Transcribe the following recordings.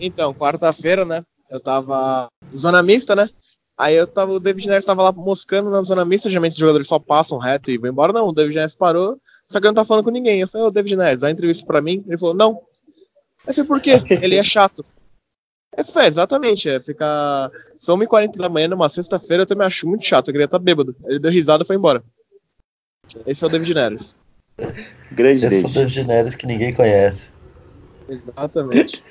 Então, quarta-feira, né? Eu tava zona mista, né? Aí eu tava, o David Neres tava lá moscando na zona mista, geralmente os jogadores só passam reto e vão embora. Não, o David Neres parou, só que ele não tá falando com ninguém. Eu falei, ô David Neres, dá entrevista pra mim. Ele falou, não. Eu falei, por quê? Ele é chato. Eu falei, é, exatamente, é ficar. São 1h40 da manhã numa sexta-feira, eu também acho muito chato, eu queria estar tá bêbado. Ele deu risada e foi embora. Esse é o David Neres. Grande Esse é o David Neres que ninguém conhece. Exatamente.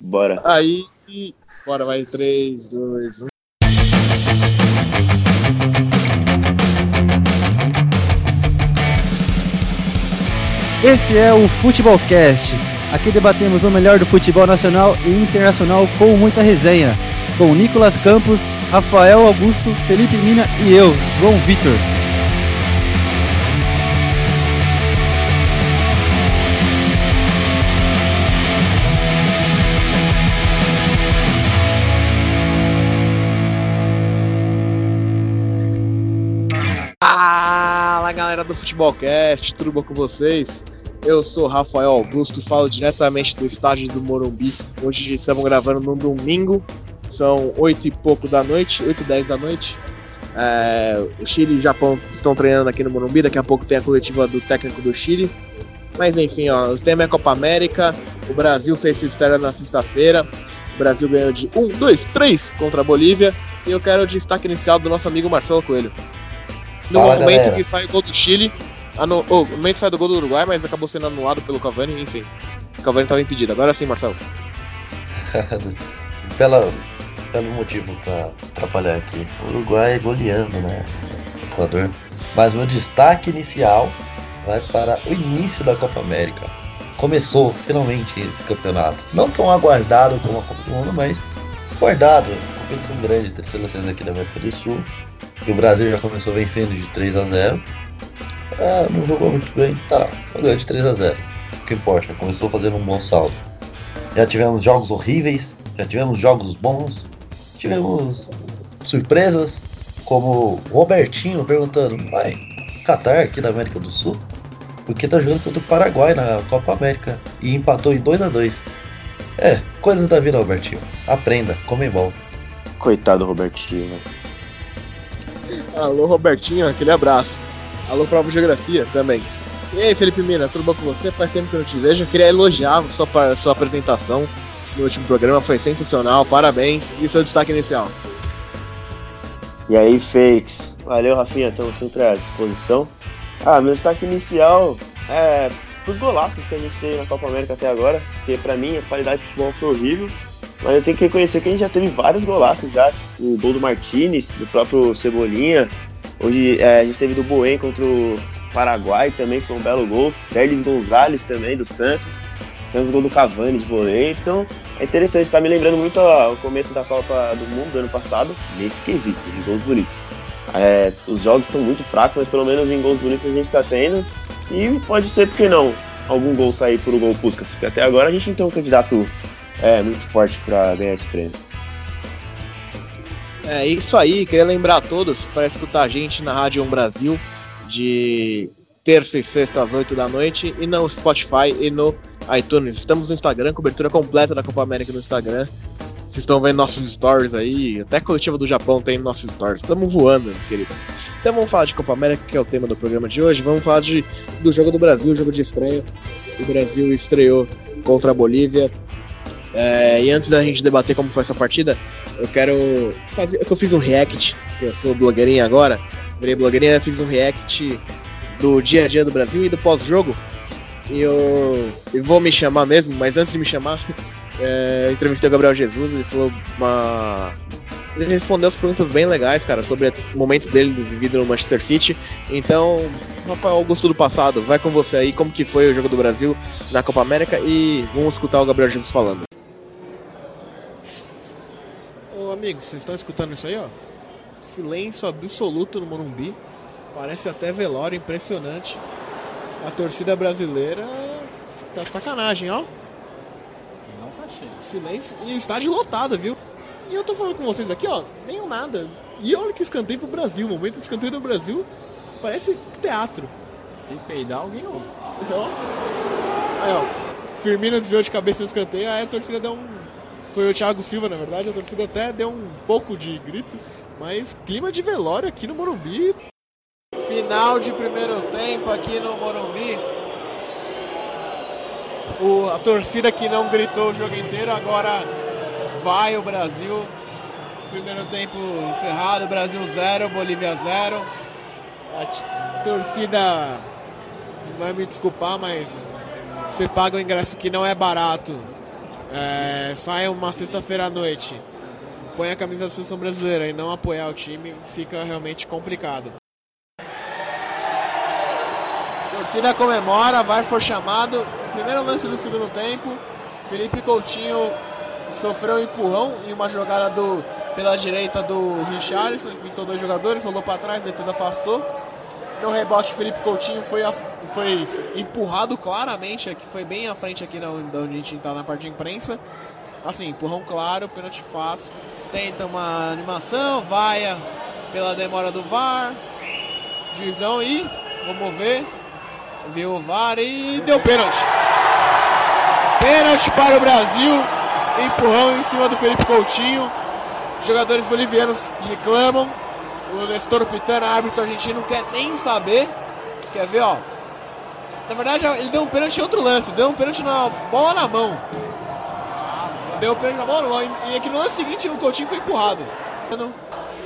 Bora. Aí, bora, vai, 3, 2, 1. Esse é o Futebolcast. Aqui debatemos o melhor do futebol nacional e internacional com muita resenha. Com Nicolas Campos, Rafael Augusto, Felipe Mina e eu, João Vitor. Galera do Futebolcast, tudo bom com vocês? Eu sou Rafael Augusto, falo diretamente do estádio do Morumbi. Hoje estamos gravando no domingo, são oito e pouco da noite, 8 e 10 da noite. É, o Chile e o Japão estão treinando aqui no Morumbi, daqui a pouco tem a coletiva do técnico do Chile. Mas enfim, ó, o tema é Copa América, o Brasil fez sua estreia na sexta-feira, o Brasil ganhou de 1, 2, 3 contra a Bolívia, e eu quero o destaque inicial do nosso amigo Marcelo Coelho. No Fala, momento galera. que sai o gol do Chile, anu... oh, no momento que sai do gol do Uruguai, mas acabou sendo anulado pelo Cavani, enfim. O Cavani estava impedido. Agora sim, Marcelo. Pela, pelo motivo pra atrapalhar aqui. O Uruguai goleando, né? o Equador. Mas meu destaque inicial vai para o início da Copa América. Começou finalmente esse campeonato. Não tão aguardado como a Copa do Mundo, mas aguardado. Competição grande entre seleções aqui da América do Sul. E o Brasil já começou vencendo de 3 a 0 ah, Não jogou muito bem, tá. Ganhou de 3 a 0 O que importa, começou fazendo um bom saldo. Já tivemos jogos horríveis, já tivemos jogos bons, tivemos surpresas, como Robertinho perguntando, vai, Qatar aqui da América do Sul? Porque tá jogando contra o Paraguai na Copa América e empatou em 2 a 2 É, coisas da vida, Robertinho. Aprenda, comem Coitado do Robertinho, né? Alô, Robertinho, aquele abraço. Alô, Prova de Geografia também. E aí, Felipe Mina, tudo bom com você? Faz tempo que eu não te vejo. Eu queria elogiar sua, sua apresentação no último programa, foi sensacional, parabéns. E seu destaque inicial? E aí, fakes? Valeu, Rafinha, estamos sempre à disposição. Ah, meu destaque inicial é os golaços que a gente teve na Copa América até agora, porque pra mim a qualidade de futebol foi horrível, mas eu tenho que reconhecer que a gente já teve vários golaços já, o gol do Martinez, do próprio Cebolinha, hoje é, a gente teve do Boen contra o Paraguai também, foi um belo gol, Derlis Gonzalez também, do Santos, temos o gol do Cavani de voleio, então é interessante, tá me lembrando muito ó, o começo da Copa do Mundo do ano passado, nesse quesito, de gols bonitos. É, os jogos estão muito fracos, mas pelo menos em gols bonitos a gente tá tendo. E pode ser, por que não, algum gol sair por o gol Puskas, porque até agora a gente não tem um candidato é, muito forte para ganhar esse prêmio. É isso aí, queria lembrar a todos para escutar a gente na Rádio 1 Brasil de terça e sexta às 8 da noite e no Spotify e no iTunes. Estamos no Instagram, cobertura completa da Copa América no Instagram. Vocês estão vendo nossos stories aí, até a coletiva do Japão tem nossos stories. Estamos voando, querido. Então vamos falar de Copa América, que é o tema do programa de hoje. Vamos falar de, do jogo do Brasil, jogo de estreia. O Brasil estreou contra a Bolívia. É, e antes da gente debater como foi essa partida, eu quero fazer. que Eu fiz um react, eu sou blogueirinha agora, virei blogueirinha, fiz um react do dia a dia do Brasil e do pós-jogo. E eu, eu vou me chamar mesmo, mas antes de me chamar, é, eu entrevistei o Gabriel Jesus, ele falou uma. Ele respondeu as perguntas bem legais, cara, sobre o momento dele vivido no Manchester City. Então, Rafael Augusto do passado, vai com você aí, como que foi o jogo do Brasil na Copa América e vamos escutar o Gabriel Jesus falando. Ô amigos, vocês estão escutando isso aí, ó? Silêncio absoluto no Morumbi. Parece até velório, impressionante. A torcida brasileira tá sacanagem, ó. Não tá cheio. Silêncio e estádio lotado, viu? E eu tô falando com vocês aqui, ó, nem nada. E olha que escanteio pro Brasil, o momento de escanteio no Brasil parece teatro. Se peidar, alguém ouve. Aí, ó. Firmino desviou de cabeça no escanteio, aí a torcida deu um foi o Thiago Silva, na verdade. A torcida até deu um pouco de grito, mas clima de velório aqui no Morumbi. Final de primeiro tempo aqui no Morumbi. O, a torcida que não gritou o jogo inteiro, agora vai o Brasil. Primeiro tempo encerrado, Brasil 0, Bolívia 0. A torcida vai me desculpar, mas você paga o ingresso que não é barato. É, sai uma sexta-feira à noite, põe a camisa da seleção brasileira e não apoiar o time, fica realmente complicado. Torcida comemora, vai for chamado. Primeiro lance do segundo tempo. Felipe Coutinho sofreu um empurrão em uma jogada do, pela direita do Richarlison. Enfrentou dois jogadores, rolou para trás, a defesa afastou. No rebote, Felipe Coutinho foi, af- foi empurrado claramente, aqui, foi bem à frente aqui na, onde- a gente está na parte de imprensa. Assim, empurrão claro, pênalti fácil. Tenta uma animação, vaia pela demora do VAR. Juizão e vamos ver. Viu o VAR e deu pênalti. Pênalti para o Brasil. Empurrão em cima do Felipe Coutinho. Jogadores bolivianos reclamam. O Nestor Pitana, árbitro argentino, não quer nem saber. Quer ver, ó. Na verdade, ele deu um pênalti em outro lance. Deu um pênalti na bola na mão. Deu um pênalti na bola na mão. E aqui no lance seguinte, o Coutinho foi empurrado.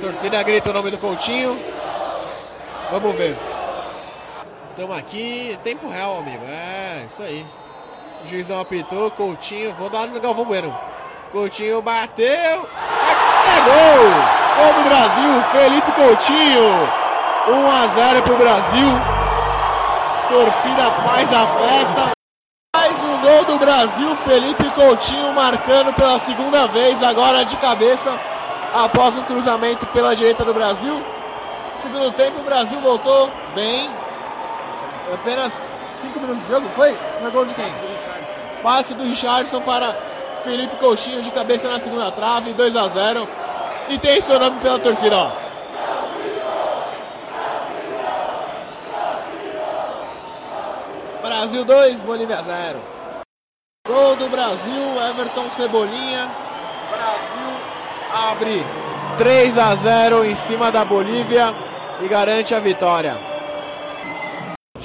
Torcida grita o nome do Coutinho. Vamos ver. Estamos aqui, tempo real, amigo. É, isso aí. O juizão apitou, Coutinho, vou dar no Galvão Bueno. Coutinho bateu. É, é gol! Gol do Brasil, Felipe Coutinho. 1 a 0 pro Brasil. Torcida faz a festa. Mais um gol do Brasil, Felipe Coutinho marcando pela segunda vez, agora de cabeça, após um cruzamento pela direita do Brasil. Segundo tempo, o Brasil voltou bem. Apenas 5 minutos de jogo, foi? Foi gol de quem? Passe do Richardson para Felipe Coutinho de cabeça na segunda trave, 2 a 0 E tem seu nome pela torcida, ó. Brasil 2, Bolívia 0. Gol do Brasil, Everton Cebolinha. Brasil abre 3 a 0 em cima da Bolívia e garante a vitória.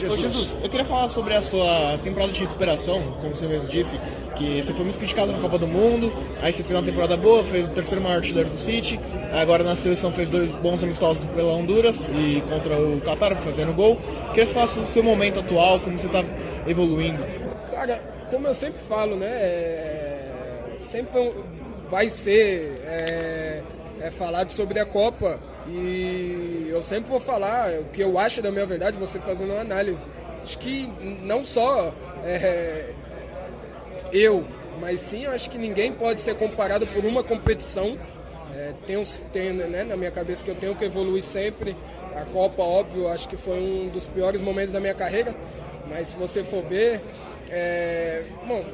Ô Jesus, eu queria falar sobre a sua temporada de recuperação, como você mesmo disse, que você foi muito criticado na Copa do Mundo, aí você fez uma temporada boa, fez o terceiro maior artilheiro do City, agora na seleção fez dois bons amistosos pela Honduras e contra o Qatar fazendo gol. Queria que você falasse do seu momento atual, como você está evoluindo. Cara, como eu sempre falo, né? é, sempre vai ser é, é falado sobre a Copa e eu sempre vou falar o que eu acho da minha verdade, você fazendo uma análise. Acho que não só é, eu, mas sim eu acho que ninguém pode ser comparado por uma competição. É, tenho, tenho né, na minha cabeça que eu tenho que evoluir sempre. A Copa, óbvio, acho que foi um dos piores momentos da minha carreira, mas se você for ver, é, bom,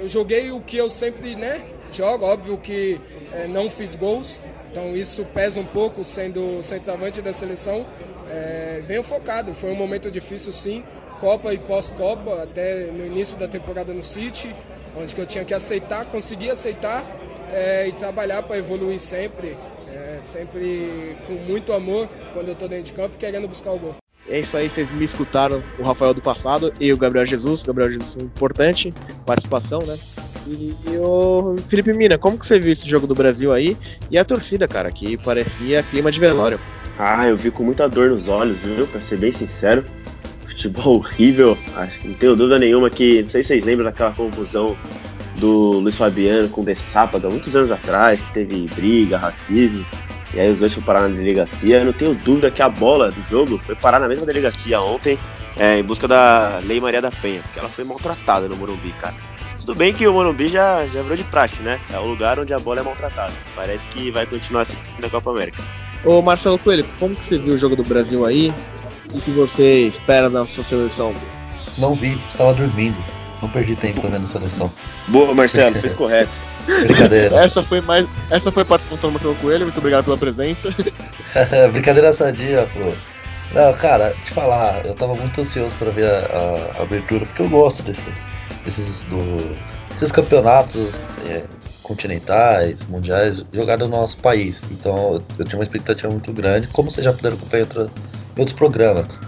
eu joguei o que eu sempre né, jogo, óbvio que é, não fiz gols, então isso pesa um pouco sendo centroavante da seleção. É, venho focado, foi um momento difícil sim, Copa e pós-Copa, até no início da temporada no City, onde eu tinha que aceitar, conseguir aceitar é, e trabalhar para evoluir sempre, é, sempre com muito amor quando eu estou dentro de campo, querendo buscar o gol. É isso aí, vocês me escutaram, o Rafael do passado e o Gabriel Jesus. Gabriel Jesus, importante participação, né? E o Felipe Mina, como que você viu esse jogo do Brasil aí? E a torcida, cara, que parecia clima de velório. Ah, eu vi com muita dor nos olhos, viu? Pra ser bem sincero. Futebol horrível. Acho que não tenho dúvida nenhuma que. Não sei se vocês lembram daquela confusão do Luiz Fabiano com o Sábado há muitos anos atrás, que teve briga, racismo. E aí os dois foram parar na delegacia. Eu não tenho dúvida que a bola do jogo foi parar na mesma delegacia ontem, é, em busca da Lei Maria da Penha, porque ela foi maltratada no Morumbi, cara. Tudo bem que o Morumbi já, já virou de praxe, né? É o lugar onde a bola é maltratada. Parece que vai continuar assim na Copa América. Ô Marcelo Coelho, como que você viu o jogo do Brasil aí? O que, que você espera da sua seleção? Não vi, estava dormindo. Não perdi tempo vendo a seleção. Boa, Marcelo, fez correto. Brincadeira. Essa foi mais. Essa foi a participação do Marcelo Coelho, muito obrigado pela presença. Brincadeira sadia, pô. Não, cara, te falar, eu tava muito ansioso pra ver a, a abertura, porque eu gosto desse, desses, do, desses campeonatos é, continentais, mundiais, jogada no nosso país. Então eu tinha uma expectativa muito grande, como vocês já puderam acompanhar em, outra, em outros programas.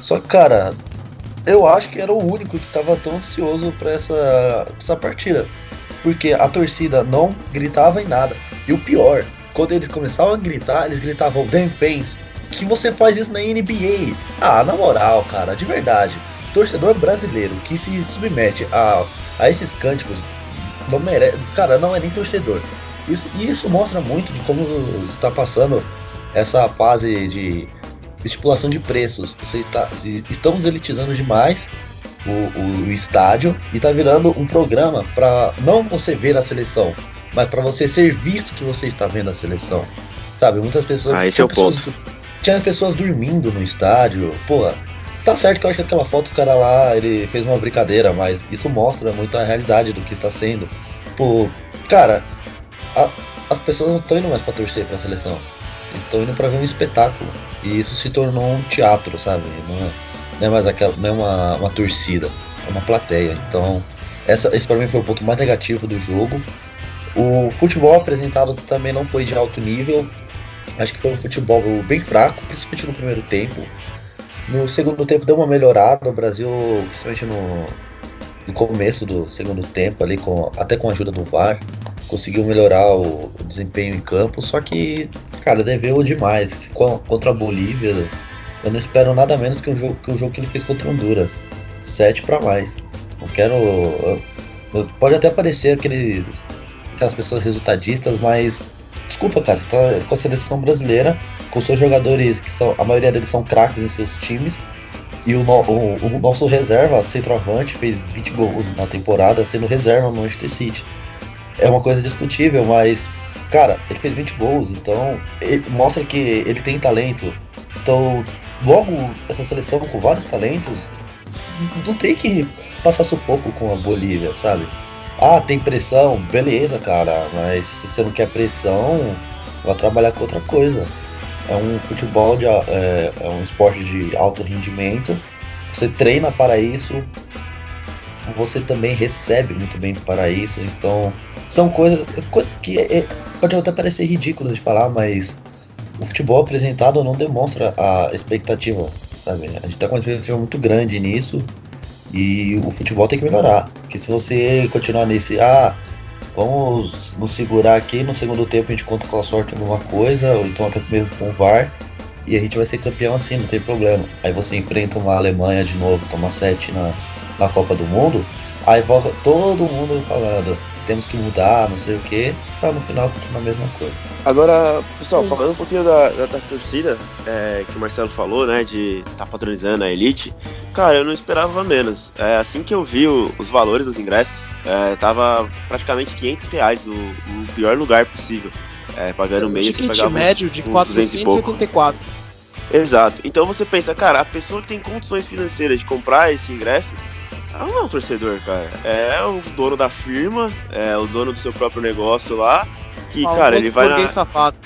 Só que, cara, eu acho que era o único que estava tão ansioso para essa, essa partida. Porque a torcida não gritava em nada. E o pior, quando eles começavam a gritar, eles gritavam fans. Que você faz isso na NBA. Ah, na moral, cara, de verdade. Torcedor brasileiro que se submete a, a esses cânticos não merece. Cara, não é nem torcedor. Isso, e isso mostra muito de como está passando essa fase de estipulação de preços. Você está, estamos elitizando demais o, o, o estádio e está virando um programa para não você ver a seleção, mas para você ser visto que você está vendo a seleção. Sabe, muitas pessoas. Ah, esse é o pessoas, ponto. Tinha pessoas dormindo no estádio. Pô, tá certo que eu acho que aquela foto o cara lá, ele fez uma brincadeira, mas isso mostra muito a realidade do que está sendo. Pô, cara, a, as pessoas não estão indo mais para torcer para a seleção. Estão indo para ver um espetáculo. E isso se tornou um teatro, sabe? Não é, não é mais aquela, não é uma, uma torcida, é uma plateia. Então, essa, esse para mim foi o ponto mais negativo do jogo. O futebol apresentado também não foi de alto nível. Acho que foi um futebol bem fraco, principalmente no primeiro tempo. No segundo tempo deu uma melhorada. O Brasil, principalmente no, no começo do segundo tempo, ali com, até com a ajuda do VAR, conseguiu melhorar o, o desempenho em campo. Só que, cara, deveu demais. Contra a Bolívia, eu não espero nada menos que o jogo que, o jogo que ele fez contra Honduras. 7 para mais. Não quero. eu- eu- pode até parecer aqueles, aquelas pessoas resultadistas, mas. Desculpa, cara, você tá com a seleção brasileira, com seus jogadores que são. A maioria deles são craques em seus times. E o, no- o- o nosso reserva, centroavante, fez 20 gols na temporada, sendo reserva no Manchester City. É uma coisa discutível, mas, cara, ele fez 20 gols, então mostra que ele tem talento. Então, logo, essa seleção com vários talentos, não tem que passar sufoco com a Bolívia, sabe? Ah, tem pressão, beleza, cara, mas se você não quer pressão, vai trabalhar com outra coisa. É um futebol, de, é, é um esporte de alto rendimento, você treina para isso, você também recebe muito bem para isso, então são coisas, coisas que é- pode até parecer ridículo de falar, mas o futebol apresentado não demonstra a expectativa, sabe? A gente tá com uma expectativa muito grande nisso e o futebol tem que melhorar. Porque se você continuar nesse, ah, vamos nos segurar aqui, no segundo tempo a gente conta com a sorte alguma coisa, ou então até mesmo com o VAR, e a gente vai ser campeão assim, não tem problema. Aí você enfrenta uma Alemanha de novo, toma 7 na, na Copa do Mundo, aí volta todo mundo falando, temos que mudar, não sei o que, pra no final continuar a mesma coisa. Agora, pessoal, falando um pouquinho da, da, da torcida, é, que o Marcelo falou, né, de estar tá patronizando a Elite, cara, eu não esperava menos. É, assim que eu vi o- os valores dos ingressos, é, tava praticamente 500 reais, o, o pior lugar possível. É, pagando O meia, você ticket médio de uns 200 e pouco. 484. Exato. Então você pensa, cara, a pessoa que tem condições financeiras de comprar esse ingresso, ela não é um torcedor, cara. É o dono da firma, é o dono do seu próprio negócio lá, que, cara, ele vai na... Safado.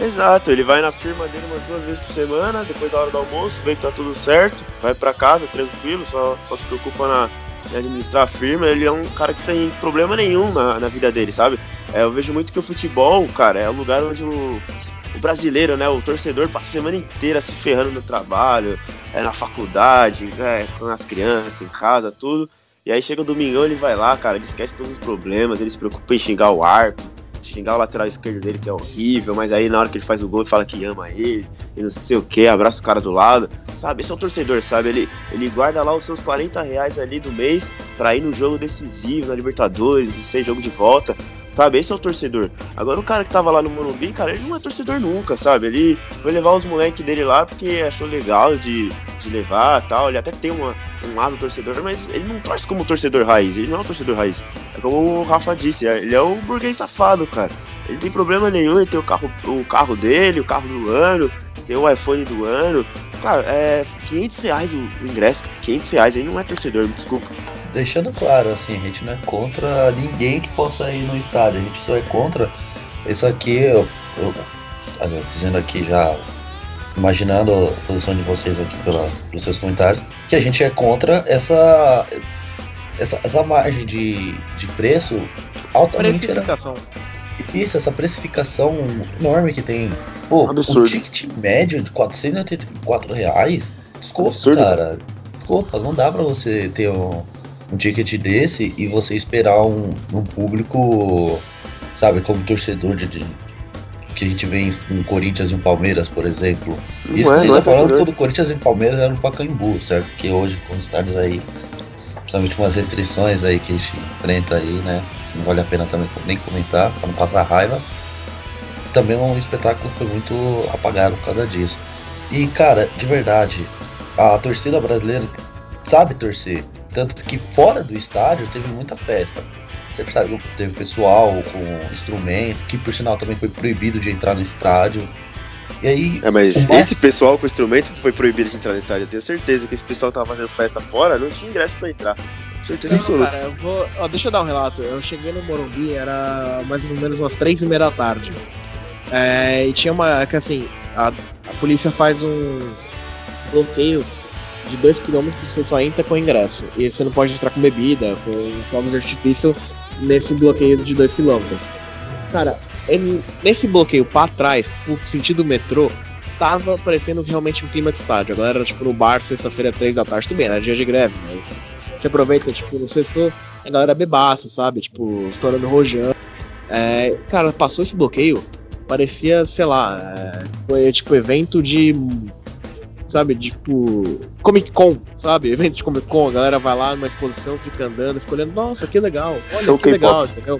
Exato, ele vai na firma dele umas duas vezes por semana, depois da hora do almoço, vê que tá tudo certo, vai pra casa tranquilo, só, só se preocupa na, em administrar a firma. Ele é um cara que tem problema nenhum na, na vida dele, sabe? É, eu vejo muito que o futebol, cara, é o lugar onde o, o brasileiro, né, o torcedor, passa a semana inteira se ferrando no trabalho, é, na faculdade, é, com as crianças, em casa, tudo. E aí chega o domingão, ele vai lá, cara, ele esquece todos os problemas, ele se preocupa em xingar o árbitro, xingar o lateral esquerdo dele, que é horrível, mas aí na hora que ele faz o gol, ele fala que ama ele, e não sei o que, abraça o cara do lado. Sabe, esse é o torcedor, sabe? Ele, ele guarda lá os seus 40 reais ali do mês pra ir no jogo decisivo, na Libertadores, ser jogo de volta. Sabe, esse é o torcedor. Agora o cara que tava lá no Morumbi, cara, ele não é torcedor nunca, sabe? Ele foi levar os moleques dele lá porque achou legal de, de levar tal. Ele até tem uma, um lado torcedor, mas ele não torce como torcedor raiz. Ele não é um torcedor raiz. É como o Rafa disse, é- ele é o burguês safado, cara. Ele não tem problema nenhum em ter o carro, o carro dele, o carro do ano, ter o iPhone do ano. Cara, é 500 reais o, o ingresso, 500 reais, ele não é torcedor, me desculpa. Deixando claro, assim, a gente não é contra ninguém que possa ir no estádio, a gente só é contra isso aqui, eu, eu- olha, dizendo aqui já, imaginando a posição de vocês aqui pela, pelos seus comentários, que a gente é contra essa essa, essa margem de, de preço altamente. Era, Precificação. Isso, essa precificação enorme que tem. Pô, Absurdo. um ticket médio de 484 reais. Desculpa, Absurdo, cara. Desculpa, não dá pra você ter um, um ticket desse e você esperar um, um público, sabe, como torcedor de, de- que a gente vê em Corinthians e um Palmeiras, por exemplo. Não Isso é, que ele não é tá falando torcedor. quando Corinthians e Palmeiras eram no Pacaembu, certo? Porque hoje, com os estádios aí, principalmente com as restrições aí que a gente enfrenta aí, né? Não vale a pena também nem comentar, pra não passar raiva. Também um espetáculo foi muito apagado por causa disso. E, cara, de verdade, a torcida brasileira sabe torcer. Tanto que fora do estádio teve muita festa. Você percebe que teve pessoal com instrumento, que por sinal também foi proibido de entrar no estádio. E aí, É, mas esse pessoal com instrumento foi proibido de entrar no estádio. Eu tenho certeza que esse pessoal que tava fazendo festa fora não tinha ingresso pra entrar. Certeza Não, absoluta. cara, eu vou. ó, deixa eu dar um relato. Eu cheguei no Morumbi, era mais ou menos umas três e meia da tarde. É, e tinha uma. que assim, a, a polícia faz um bloqueio de 2 km você só entra com ingresso. E você não pode entrar com bebida, com fogos de artifício nesse bloqueio de 2 km. Cara, ele- nesse bloqueio pra trás, pro sentido metrô, tava parecendo realmente um clima de estádio. A galera era tipo no bar, sexta-feira, três da tarde, tudo bem, era dia de greve, mas você aproveita, tipo, no sexto, a galera bebaça, sabe? Tipo, estourando rojão. É, cara, passou esse bloqueio, parecia, sei lá, é, foi tipo evento de. Sabe, tipo. Comic Con, sabe? Evento de Comic Con, a galera vai lá numa exposição, fica andando, fica olhando, nossa, que legal, olha Show que legal, entendeu?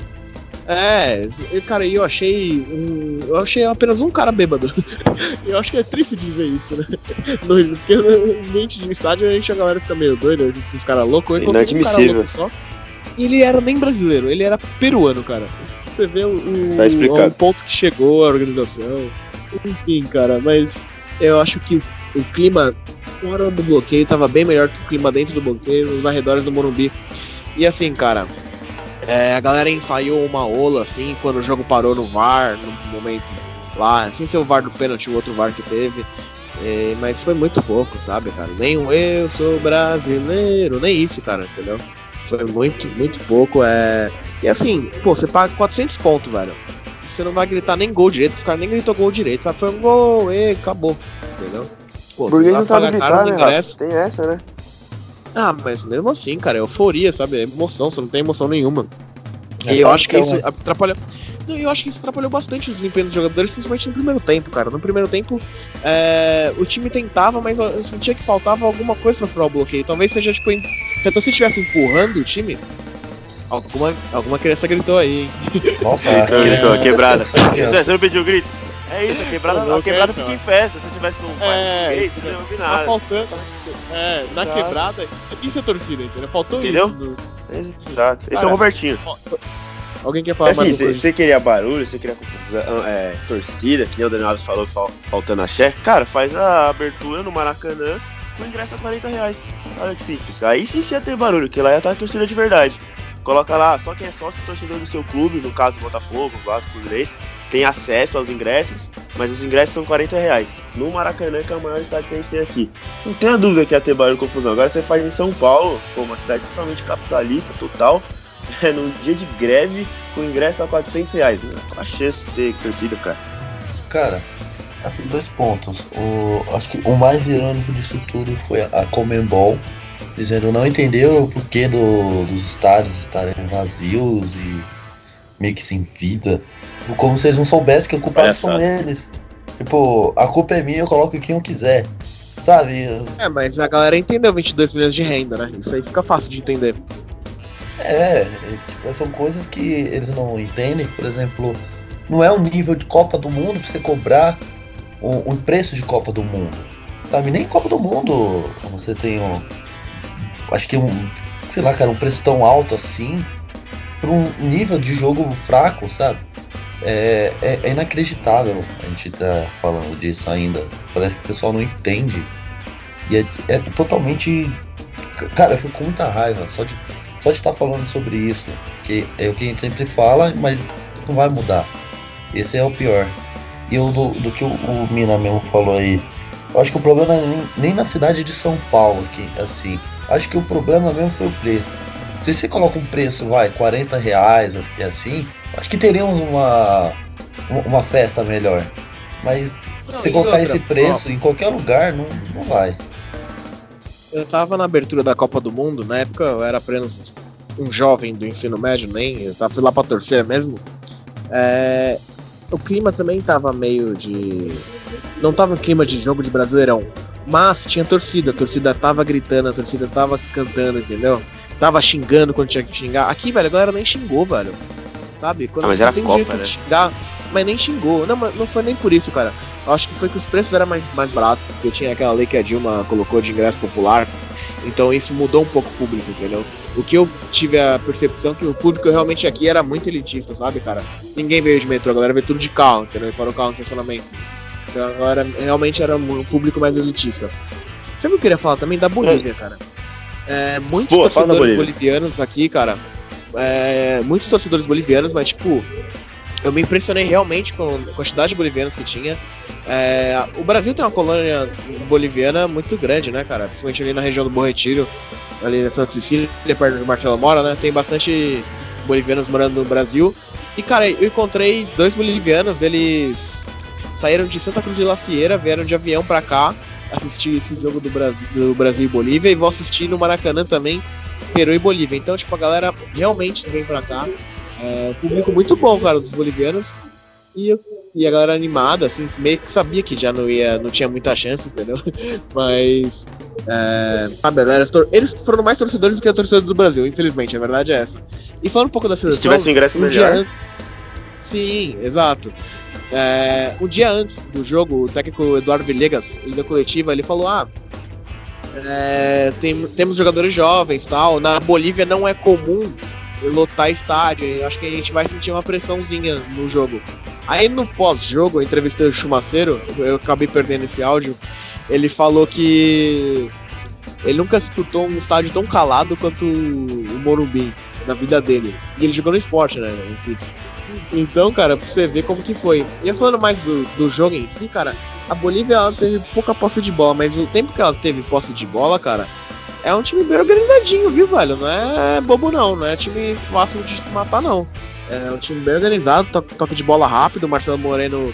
É, cara, eu achei um. Eu achei apenas um cara bêbado. eu acho que é triste de ver isso, né? No, porque no ambiente de estádio a gente a galera fica meio doida, esses caras loucos. Eu encontrei um cara Inadmissível. louco só. E ele era nem brasileiro, ele era peruano, cara. Você vê o, o, Tá explicado. o ponto que chegou a organização. Enfim, cara, mas eu acho que o, o clima fora do bloqueio tava bem melhor que o clima dentro do bloqueio, nos arredores do Morumbi. E assim, cara, é, a galera ensaiou uma ola, assim, quando o jogo parou no VAR, no momento lá, sem ser o VAR do pênalti, o outro VAR que teve. É, mas foi muito pouco, sabe, cara? Nem o eu sou brasileiro, nem isso, cara, entendeu? Foi muito, muito pouco. É... E assim, pô, você paga 400 conto, velho. Você não vai gritar nem gol direito, os caras nem gritou gol direito, sabe? Foi um gol, e acabou, entendeu? Pô, Porque você não sabe gritar, né, ingresso. Tem essa, né? Ah, mas mesmo assim, cara, é euforia, sabe? É emoção, você não tem emoção nenhuma. É e eu acho que que é isso um- atrapalhou. Não, eu acho que isso atrapalhou bastante o desempenho dos jogadores, principalmente no primeiro tempo, cara. No primeiro tempo, é, o time tentava, mas eu sentia que faltava alguma coisa pra furar o bloqueio. Talvez seja tipo. em- Se a torcida estivesse empurrando o time. Alguma, alguma criança gritou aí, hein? nossa, Gritou, criança- quebrada. criança- Você não pediu grito? É isso, a quebrada, a quebrada não. fica em festa. Se eu tivesse num bar É, isso você não Tá nada. faltando. É, na Exato. quebrada. Isso, isso é torcida, entendeu? Faltou Entendeu? isso. no- Exato. Esse é o Robertinho. Alguém quer falar Assim, mais você alguma coisa? queria barulho, você queria confusão, é, torcida, que nem o Daniel Alves falou, fal- faltando axé. Cara, faz a abertura no Maracanã com ingresso a 40 reais. Olha que simples. Aí sim você ia ter barulho, que lá ia estar a torcida de verdade. Coloca lá, só quem é sócio torcedor do seu clube, no caso Botafogo, Vasco, Fluminense, tem acesso aos ingressos, mas os ingressos são 40 reais. No Maracanã, que é o maior estádio que a gente tem aqui. Não tenha dúvida que ia ter barulho e confusão. Agora você faz em São Paulo, pô, uma cidade totalmente capitalista, total, é, num dia de greve, com ingresso a 400 reais. Né? Qual a chance de ter torcida, cara? Cara, assim, dois pontos. O, acho que o mais irônico disso tudo foi a Comembol dizendo não entendeu o porquê do, dos estádios estarem vazios e meio que sem vida. Tipo, Como se eles não soubessem que a culpa são eles. Tipo, a culpa é minha, eu coloco quem eu quiser. Sabe? É, mas a galera entendeu 22 milhões de renda, né? Isso aí fica fácil de entender. É, é, tipo, são coisas que eles não entendem. Por exemplo, não é um nível de Copa do Mundo pra você cobrar um, um preço de Copa do Mundo. Sabe? Nem Copa do Mundo você tem um. Acho que um. Sei lá, cara, um preço tão alto assim. Pra um nível de jogo fraco, sabe? É, é, é inacreditável a gente tá falando disso ainda. Parece que o pessoal não entende. E é, é totalmente. Cara, eu fico com muita raiva só de só de estar falando sobre isso, que é o que a gente sempre fala, mas não vai mudar. Esse é o pior. E eu, do, do que o, o Mina mesmo falou aí, eu acho que o problema nem, nem na cidade de São Paulo, que, assim, acho que o problema mesmo foi o preço. Se você coloca um preço, vai, 40 reais, que é assim, acho que teríamos uma, uma festa melhor. Mas se você colocar esse preço em qualquer lugar, não, não vai. Eu tava na abertura da Copa do Mundo, na época eu era apenas um jovem do ensino médio, nem eu tava fui lá pra torcer mesmo. É, o clima também tava meio de. Não tava um clima de jogo de brasileirão. Mas tinha torcida, a torcida tava gritando, a torcida tava cantando, entendeu? Tava xingando quando tinha que xingar. Aqui, velho, a galera nem xingou, velho. Sabe? Quando Ah, mas era tem Copa, jeito né? de xingar, mas nem xingou. Não, mas não foi nem por isso, cara. Eu acho que foi que os preços eram mais, mais baratos, porque tinha aquela lei que a Dilma colocou de ingresso popular. Então isso mudou um pouco o público, entendeu? O que eu tive a percepção que o público realmente aqui era muito elitista, sabe, cara? Ninguém veio de metrô, a galera veio tudo de carro, entendeu? E parou o carro no estacionamento. Então agora realmente era um público mais elitista. Sabe o que eu queria falar também? Da Bolívia, cara. É, muitos Boa, torcedores bolivianos aqui, cara. é, muitos torcedores bolivianos, mas tipo, eu me impressionei realmente com a quantidade de bolivianos que tinha. É, o Brasil tem uma colônia boliviana muito grande, né, cara? Principalmente ali na região do Bom Retiro, ali na Santa Cecília, perto do Marcelo Mora, né? Tem bastante bolivianos morando no Brasil. E, cara, eu encontrei dois bolivianos, eles saíram de Santa Cruz de La Sierra, vieram de avião pra cá assistir esse jogo do Brasil, do Brasil e Bolívia e vão assistir no Maracanã também, Peru e Bolívia. Então, tipo, a galera realmente vem pra cá. É um público muito bom, cara, dos bolivianos. E, e a galera animada, assim, meio que sabia que já não ia, não tinha muita chance, entendeu? Mas. É, sabe, a galera, tor- eles foram mais torcedores do que a torcida do Brasil, infelizmente, a verdade é essa. E falando um pouco da seleção. Se tivesse um ingresso um dia melhor. antes. Sim, exato. É, um dia antes do jogo, o técnico Eduardo Villegas, da coletiva, ele falou: Ah, é, tem- temos jogadores jovens tal. Na Bolívia não é comum lotar estádio. Acho que a gente vai sentir uma pressãozinha no jogo. Aí no pós-jogo, eu entrevistei o Chumaceiro, eu acabei perdendo esse áudio. Ele falou que ele nunca escutou um estádio tão calado quanto o Morumbi na vida dele. E ele jogou no esporte, né? Então, cara, pra você ver como que foi. E falando mais do, do jogo em si, cara, a Bolívia ela teve pouca posse de bola, mas o tempo que ela teve posse de bola, cara, é um time bem organizadinho, viu, velho? Não é bobo, não. Não é time fácil de se matar, não. É um time bem organizado, to- toque de bola rápido, Marcelo Moreno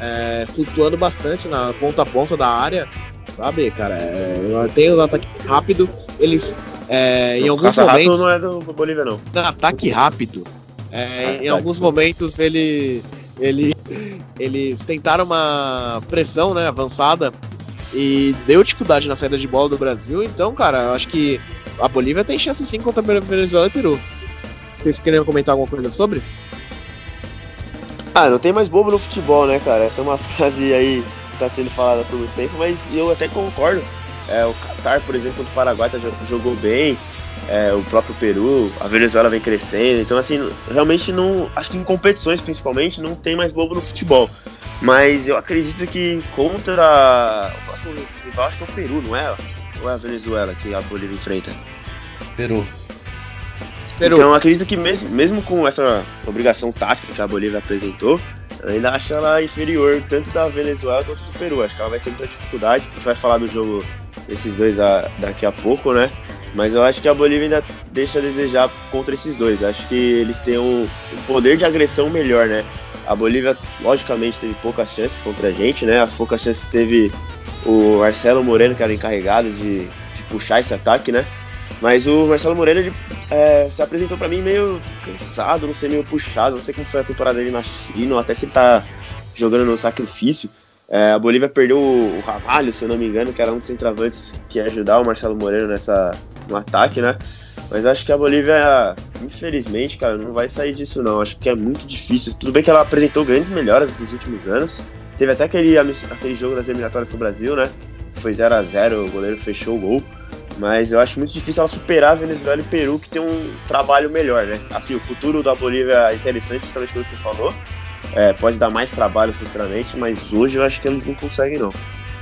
é, flutuando bastante na ponta a ponta da área, sabe, cara? É, tem o ataque rápido, eles é, em alguns momentos. não é do Bolívia, não. Não, ataque rápido. É, Ah, em tá, alguns desculpa. momentos ele, ele, eles tentaram uma pressão né, avançada e deu dificuldade na saída de bola do Brasil. Então, cara, eu acho que a Bolívia tem chance sim contra a Venezuela e Peru. Vocês queriam comentar alguma coisa sobre? Ah, não tem mais bobo no futebol, né, cara? Essa é uma frase aí que tá sendo falada por muito tempo, mas eu até concordo. É, o Qatar, por exemplo, contra o Paraguai tá, jo- jogou bem. É, o próprio Peru, a Venezuela vem crescendo. Então, assim, realmente não. Acho que em competições, principalmente, não tem mais bobo no futebol. Mas eu acredito que contra. O próximo rival acho que é o Peru, não é? Ou é a Venezuela que a Bolívia enfrenta? Peru. Peru. Então acredito que mesmo, mesmo com essa obrigação tática que a Bolívia apresentou, ainda acho ela inferior tanto da Venezuela quanto do Peru. Acho que ela vai ter muita dificuldade. A gente vai falar do jogo desses dois a- daqui a pouco, né? Mas eu acho que a Bolívia ainda deixa a desejar contra esses dois. Acho que eles têm um, um poder de agressão melhor, né? A Bolívia, logicamente, teve poucas chances contra a gente, né? As poucas chances teve o Marcelo Moreno, que era encarregado de, de puxar esse ataque, né? Mas o Marcelo Moreno, ele é, se apresentou pra mim meio cansado, não sei, meio puxado. Não sei como foi a temporada dele na China, até se ele tá jogando no sacrifício. É, a Bolívia perdeu o, Ramalho, se eu não me engano, que era um dos centroavantes que ia ajudar o Marcelo Moreno nessa, no ataque, né? Mas acho que a Bolívia, infelizmente, cara, não vai sair disso não. Acho que é muito difícil. Tudo bem que ela apresentou grandes melhoras nos últimos anos. Teve até aquele, aquele jogo das eliminatórias com o Brasil, né? Foi 0 a 0 o goleiro fechou o gol. Mas eu acho muito difícil ela superar a Venezuela e Peru, que tem um trabalho melhor, né? Assim, o futuro da Bolívia é interessante, justamente pelo que você falou. É, pode dar mais trabalho futuramente, mas hoje eu acho que eles não conseguem, não.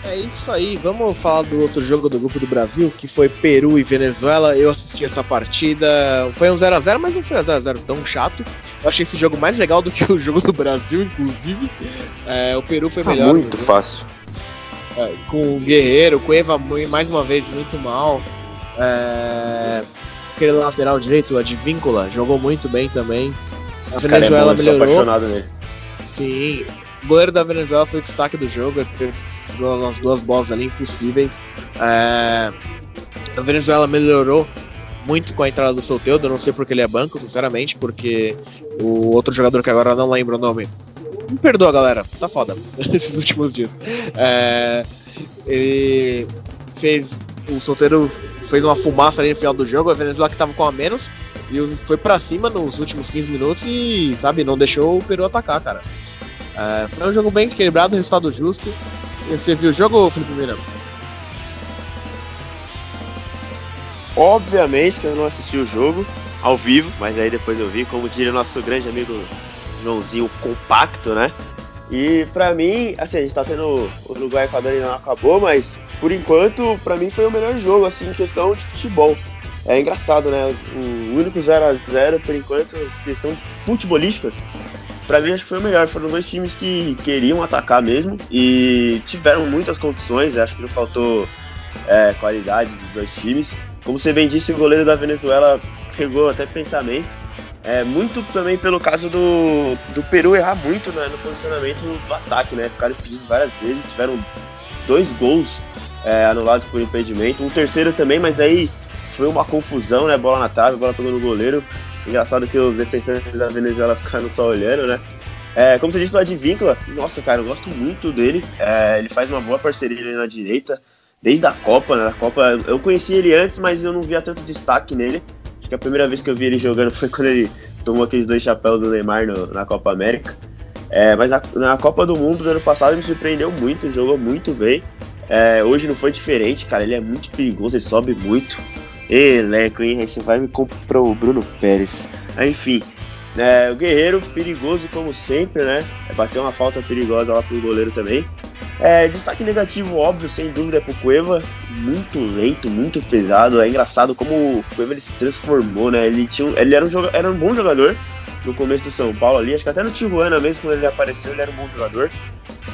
É isso aí, vamos falar do outro jogo do grupo do Brasil, que foi Peru e Venezuela. Eu assisti essa partida, foi um 0x0, mas não foi um 0x0 tão chato. Eu achei esse jogo mais legal do que o jogo do Brasil, inclusive. É, o Peru foi Tá melhor. muito fácil. É, com o Guerreiro, com o Eva mais uma vez muito mal. É, aquele lateral direito, a Advíncula, jogou muito bem também. A Esse é Venezuela bom, eu sou melhorou. apaixonado nele. Sim, o goleiro da Venezuela foi o destaque do jogo, pegou umas duas bolas ali impossíveis. É, a Venezuela melhorou muito com a entrada do Soteldo, eu não sei porque ele é banco, sinceramente, porque o outro jogador que agora não lembro o nome. Me perdoa, galera, tá foda esses últimos dias. É, ele fez. O solteiro fez uma fumaça ali no final do jogo, a Venezuela que tava com a menos, e foi pra cima nos últimos 15 minutos e, sabe, não deixou o Peru atacar, cara. É, foi um jogo bem equilibrado, resultado justo. Você viu o jogo, Felipe Mira? Obviamente que eu não assisti o jogo ao vivo, mas aí depois eu vi, como diria nosso grande amigo Joãozinho Compacto, né? E pra mim, assim, a gente tá tendo o Uruguai Equador ainda não acabou, mas por enquanto, pra mim foi o melhor jogo, assim, em questão de futebol. É engraçado, né? O único 0x0, por enquanto, questão de futebolísticas, pra mim acho que foi o melhor. Foram dois times que queriam atacar mesmo e tiveram muitas condições, acho que não faltou é, qualidade dos dois times. Como você bem disse, o goleiro da Venezuela pegou até pensamento. É, muito também pelo caso do, do Peru errar muito né, no posicionamento do ataque, né? Ficaram impedidos várias vezes, tiveram dois gols é, anulados por impedimento, um terceiro também, mas aí foi uma confusão, né? Bola na trave, bola pegou no goleiro. Engraçado que os defensores da Venezuela ficaram só olhando, né? É, como você disse do Advíncula, nossa, cara, eu gosto muito dele. É, ele faz uma boa parceria ali na direita, desde a Copa, né? A Copa, eu conheci ele antes, mas eu não via tanto destaque nele. Que a primeira vez que eu vi ele jogando foi quando ele tomou aqueles dois chapéus do Neymar no- na Copa América. É, mas na, na Copa do Mundo do ano passado ele me surpreendeu muito, jogou muito bem. É, hoje não foi diferente, cara. Ele é muito perigoso, ele sobe muito. Eleco, hein? Você vai me comprar o Bruno Pérez. Ah, Enfim, é, o Guerreiro, perigoso como sempre, né? É, bateu uma falta perigosa lá pro goleiro também. É, destaque negativo, óbvio, sem dúvida, é pro Cueva. Muito lento, muito pesado. É engraçado como o Cueva ele se transformou, né? Ele, tinha, ele era, um joga- era um bom jogador no começo do São Paulo ali. Acho que até no Tijuana mesmo, quando ele apareceu, ele era um bom jogador.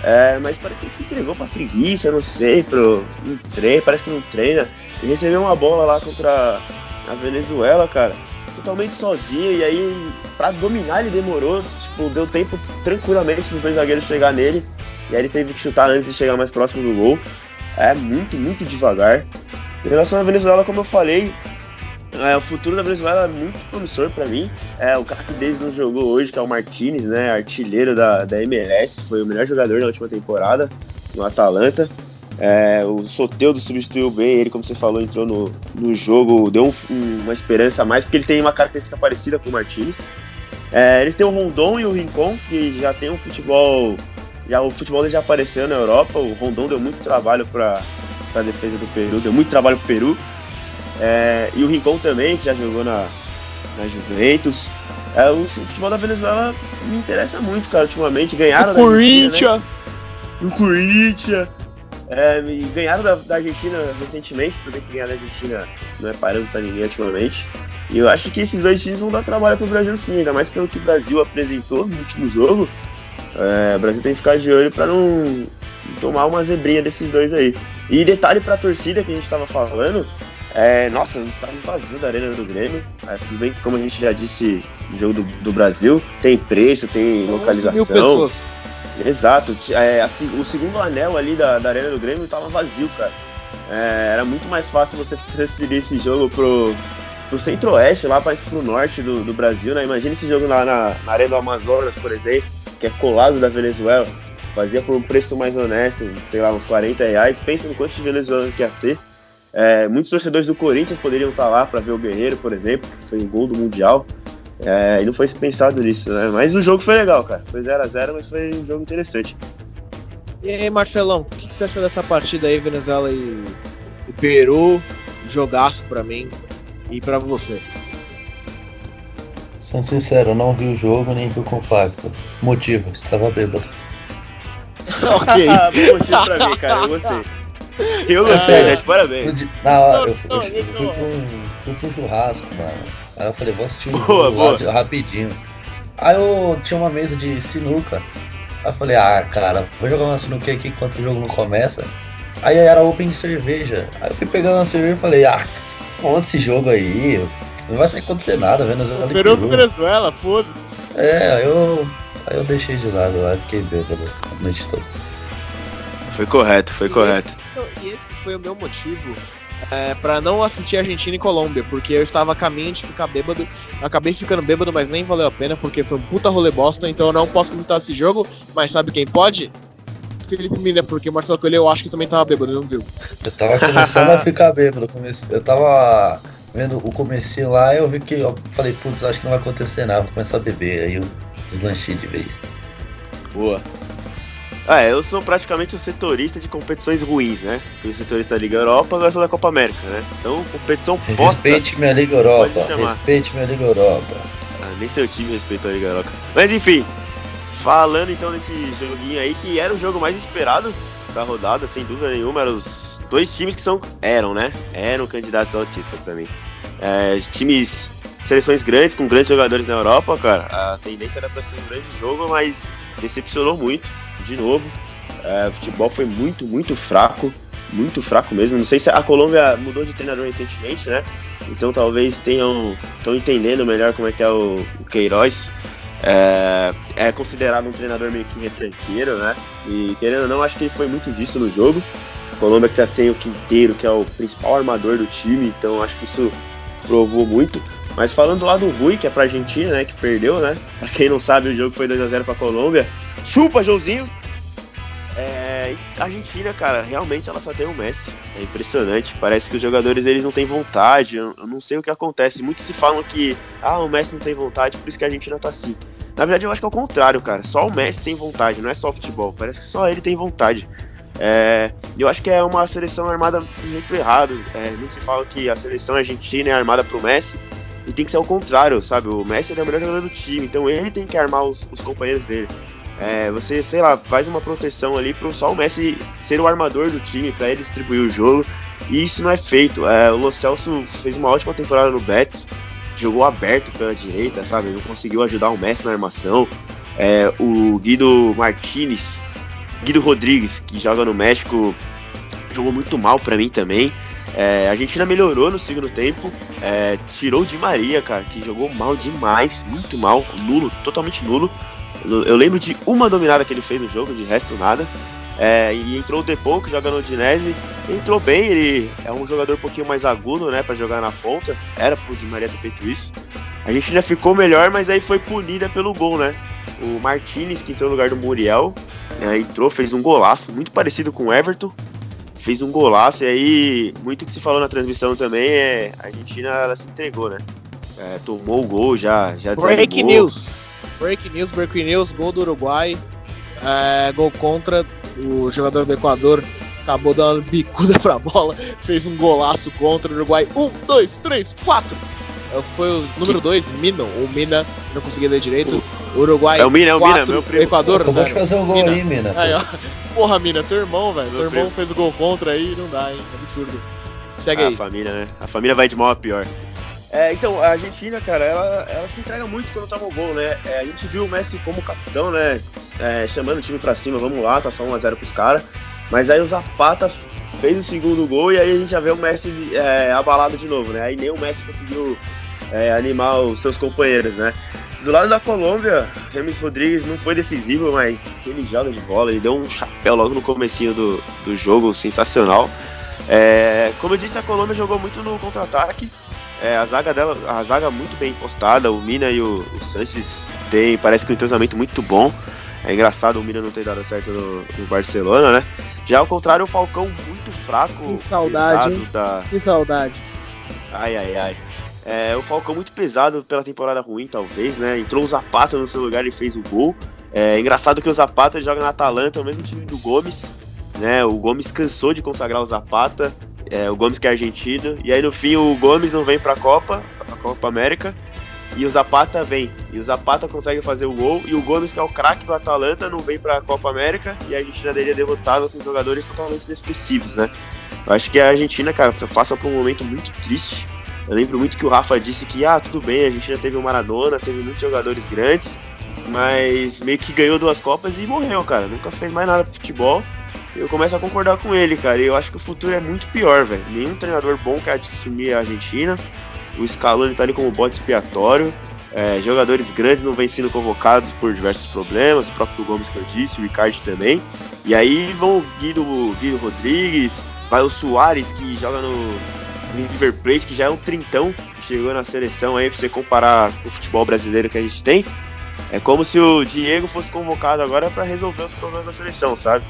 É, mas parece que ele se entregou pra preguiça, não sei, pro um treino, parece que não treina. Ele recebeu uma bola lá contra a Venezuela, cara, totalmente sozinho, e aí pra dominar ele demorou, tipo, deu tempo tranquilamente dos dois zagueiros chegar nele, e aí ele teve que chutar antes de chegar mais próximo do gol. É muito, muito devagar. Em relação à Venezuela, como eu falei, é, o futuro da Venezuela é muito promissor pra mim. É, o cara que desde não jogou hoje, que é o Martinez, né? Artilheiro da, da MLS, foi o melhor jogador na última temporada no Atalanta. É, o Soteudo substituiu bem ele, como você falou, entrou no, no jogo, deu um- um- uma esperança a mais, porque ele tem uma característica parecida com o Martinez. É, eles têm o Rondon e o Rincon, que já tem um futebol. Já, o futebol já apareceu na Europa. O Rondon deu muito trabalho para a defesa do Peru, deu muito trabalho pro Peru. É, e o Rincon também, que já jogou na, na Juventus. É, o futebol da Venezuela me interessa muito, cara, ultimamente. Ganharam da Argentina, né? O Corinthians. É, e ganharam da, da Argentina recentemente, tudo bem que ganhar da Argentina não é parando pra ninguém ultimamente. E eu acho que esses dois times vão dar trabalho pro Brasil sim, ainda mais pelo que o Brasil apresentou no último jogo. É, o Brasil tem que ficar de olho pra não tomar uma zebrinha desses dois aí. E detalhe pra torcida que a gente tava falando, é, nossa, o estádio vazio da Arena do Grêmio. É, tudo bem que, como a gente já disse no jogo do, do Brasil, tem preço, tem 11 localização. mil pessoas. Exato. É, a se- o segundo anel ali da, da Arena do Grêmio tava vazio, cara. É, era muito mais fácil você transferir esse jogo pro, pro centro-oeste, lá para pro norte do, do Brasil, né? Imagina esse jogo lá na, na Arena do Amazonas, por exemplo, que é colado da Venezuela. Fazia por um preço mais honesto, sei lá, uns 40 reais. Pensa no quanto de venezuelanos que ia ter. É, muitos torcedores do Corinthians poderiam estar lá para ver o Guerreiro, por exemplo, que foi um gol do Mundial. É, e não foi pensado nisso, né? Mas o jogo foi legal, cara. Foi 0x0, mas foi um jogo interessante. E aí, Marcelão, o que, que você achou dessa partida aí, Venezuela e, e Peru? Jogaço pra mim e pra você. Sendo sincero, eu não vi o jogo nem vi o compacto. Motivo, estava bêbado. ok. Ah, bom motivo pra mim, cara. Eu gostei. Eu gostei, gente. Parabéns. Na hora, eu, fui- não, eu fui, eu fui não. pra um, fui pra um churrasco, mano. Aí eu falei, vou assistir o Boa, jogo boa. de- rapidinho. Aí eu tinha uma mesa de sinuca. Aí eu falei, ah, cara, vou jogar uma sinuca aqui enquanto o jogo não começa. Aí era open de cerveja. Aí eu fui pegando a cerveja e falei, ah, foda esse jogo aí. não vai acontecer nada, Venezuela Peru. Venezuela, foda-se. É, aí eu, aí eu deixei de lado lá e fiquei bêbado a noite toda. Foi correto, foi E correto. esse- E esse foi o meu motivo é, para não assistir Argentina e Colômbia, porque eu estava a caminho de ficar bêbado. Acabei ficando bêbado, mas nem valeu a pena, porque foi um puta rolê bosta, então eu não posso comentar esse jogo, mas sabe quem pode? Felipe Mina, porque o Marcelo Coelho eu acho que também tava bêbado, não viu? Eu tava começando a ficar bêbado. Eu tava vendo o comecinho lá eu vi que eu falei, putz, acho que não vai acontecer nada, vou começar a beber. Aí eu deslanchei de vez. Boa. Ah, é, eu sou praticamente o setorista de competições ruins, né? Fui setorista da Liga Europa, agora sou da Copa América, né? Então, competição bosta. Respeite minha Liga Europa, respeite minha Liga Europa. Ah, nem seu time respeitou a Liga Europa. Mas enfim, falando então desse joguinho aí, que era o jogo mais esperado da rodada, sem dúvida nenhuma, eram os dois times que são. eram, né? Eram candidatos ao título pra mim. É, times. Seleções grandes, com grandes jogadores na Europa, cara. A tendência era pra ser um grande jogo, mas decepcionou muito, de novo. É, o futebol foi muito, muito fraco. Muito fraco mesmo. Não sei se a Colômbia mudou de treinador recentemente, né? Então talvez tenham estão entendendo melhor como é que é o, o Queiroz. É, é considerado um treinador meio que retranqueiro, né? E querendo ou não, acho que foi muito disso no jogo. A Colômbia que tá sem o Quinteiro, que é o principal armador do time, então acho que isso provou muito. Mas falando do lado ruim, que é pra Argentina, né? Que perdeu, né? Pra quem não sabe, o jogo foi 2x0 pra Colômbia. Chupa, Joãozinho! É, a Argentina, cara, realmente ela só tem o Messi. É impressionante. Parece que os jogadores eles não têm vontade. Eu, não sei o que acontece. Muitos se falam que ah, o Messi não tem vontade, por isso que a Argentina tá assim. Na verdade, eu acho que é o contrário, cara. Só o Messi tem vontade, não é só o futebol. Parece que só ele tem vontade. É, eu acho que é uma seleção armada do jeito errado. É, muito se fala que a seleção argentina é armada pro Messi. E tem que ser o contrário, sabe? O Messi é o melhor jogador do time, então ele tem que armar os, os companheiros dele. É, você, sei lá, faz uma proteção ali pro só o Messi ser o armador do time, para ele distribuir o jogo. E isso não é feito. É, o Lo Celso fez uma ótima temporada no Betis, jogou aberto pela direita, sabe? Não conseguiu ajudar o Messi na armação. É, o Guido Martinez, Guido Rodrigues, que joga no México, jogou muito mal para mim também. É, a Argentina melhorou no segundo tempo, é, tirou Di Maria, cara, que jogou mal demais, muito mal, nulo, totalmente nulo. Eu lembro de uma dominada que ele fez no jogo, de resto nada. É, e entrou o Depou, que joga no Udinese. Entrou bem, ele é um jogador um pouquinho mais agudo, né, para jogar na ponta. Era pro Di Maria ter feito isso. A Argentina ficou melhor, mas aí foi punida pelo gol, né? O Martinez, que entrou no lugar do Muriel, né, entrou, fez um golaço, muito parecido com o Everton. Fez um golaço, e aí, muito que se falou na transmissão também é a Argentina ela se entregou, né? É, tomou o gol, já, já Break desanimou. news. Break news, break news, gol do Uruguai. É, gol contra. O jogador do Equador acabou dando bicuda pra bola. Fez um golaço contra o Uruguai. Um, dois, três, quatro. É, Foi o número dois, Mino, ou Mina, não consegui ler direito. Uruguai. É o Mina, é o Mina, quatro, meu primo. Equador, Acabou de fazer um gol Mina. aí, mina. Aí, ó. Porra, Mina, teu irmão, velho. Teu irmão primo. fez o gol contra aí, não dá, hein? Absurdo. Segue Ah, aí. a família, né? A família vai de mal a pior. É, então, a Argentina, cara, ela, ela se entrega muito quando toma o gol, né? É, a gente viu o Messi como capitão, né? É, chamando o time pra cima, vamos lá, tá só 1x0 pros caras. Mas aí o Zapata fez o segundo gol e aí a gente já vê o Messi é, abalado de novo, né? Aí nem o Messi conseguiu é, animar os seus companheiros, né? Do lado da Colômbia, Remis Rodrigues não foi decisivo, mas ele joga de bola, ele deu um chapéu logo no comecinho do, do jogo, sensacional. É, como eu disse, a Colômbia jogou muito no contra-ataque. É, a zaga dela, a zaga muito bem postada, o Mina e o, o Sanches tem, parece que um entrosamento muito bom. É engraçado o Mina não ter dado certo no, no Barcelona, né? Já ao contrário, o Falcão muito fraco. Que saudade, Da... Que saudade. Ai, ai, ai. É, o Falcão muito pesado pela temporada ruim, talvez, né? Entrou o Zapata no seu lugar e fez o gol. É engraçado que o Zapata joga na Atalanta, o mesmo time do Gomes, né? O Gomes cansou de consagrar o Zapata, é, o Gomes que é argentino, e aí no fim o Gomes não vem pra Copa, a Copa América, e o Zapata vem. E o Zapata consegue fazer o gol, e o Gomes, que é o craque do Atalanta, não vem pra Copa América, e a Argentina dele é derrotada com jogadores totalmente inexpressivos, né? Eu acho que a Argentina, cara, passa por um momento muito triste. Eu lembro muito que o Rafa disse que, ah, tudo bem, a já teve o Maradona, teve muitos jogadores grandes, mas meio que ganhou duas Copas e morreu, cara. Nunca fez mais nada pro futebol. Eu começo a concordar com ele, cara. Eu acho que o futuro é muito pior, velho. Nenhum treinador bom quer assumir a Argentina. o Scaloni tá ali como bote expiatório. É, jogadores grandes não vêm sendo convocados por diversos problemas, o próprio Gomes que eu disse, o Ricardo também. E aí vão o Guido, Guido Rodrigues, vai o Soares que joga no River Plate, que já é um trintão, chegou na seleção aí, pra você comparar com o futebol brasileiro que a gente tem. É como se o Diego fosse convocado agora para resolver os problemas da seleção, sabe?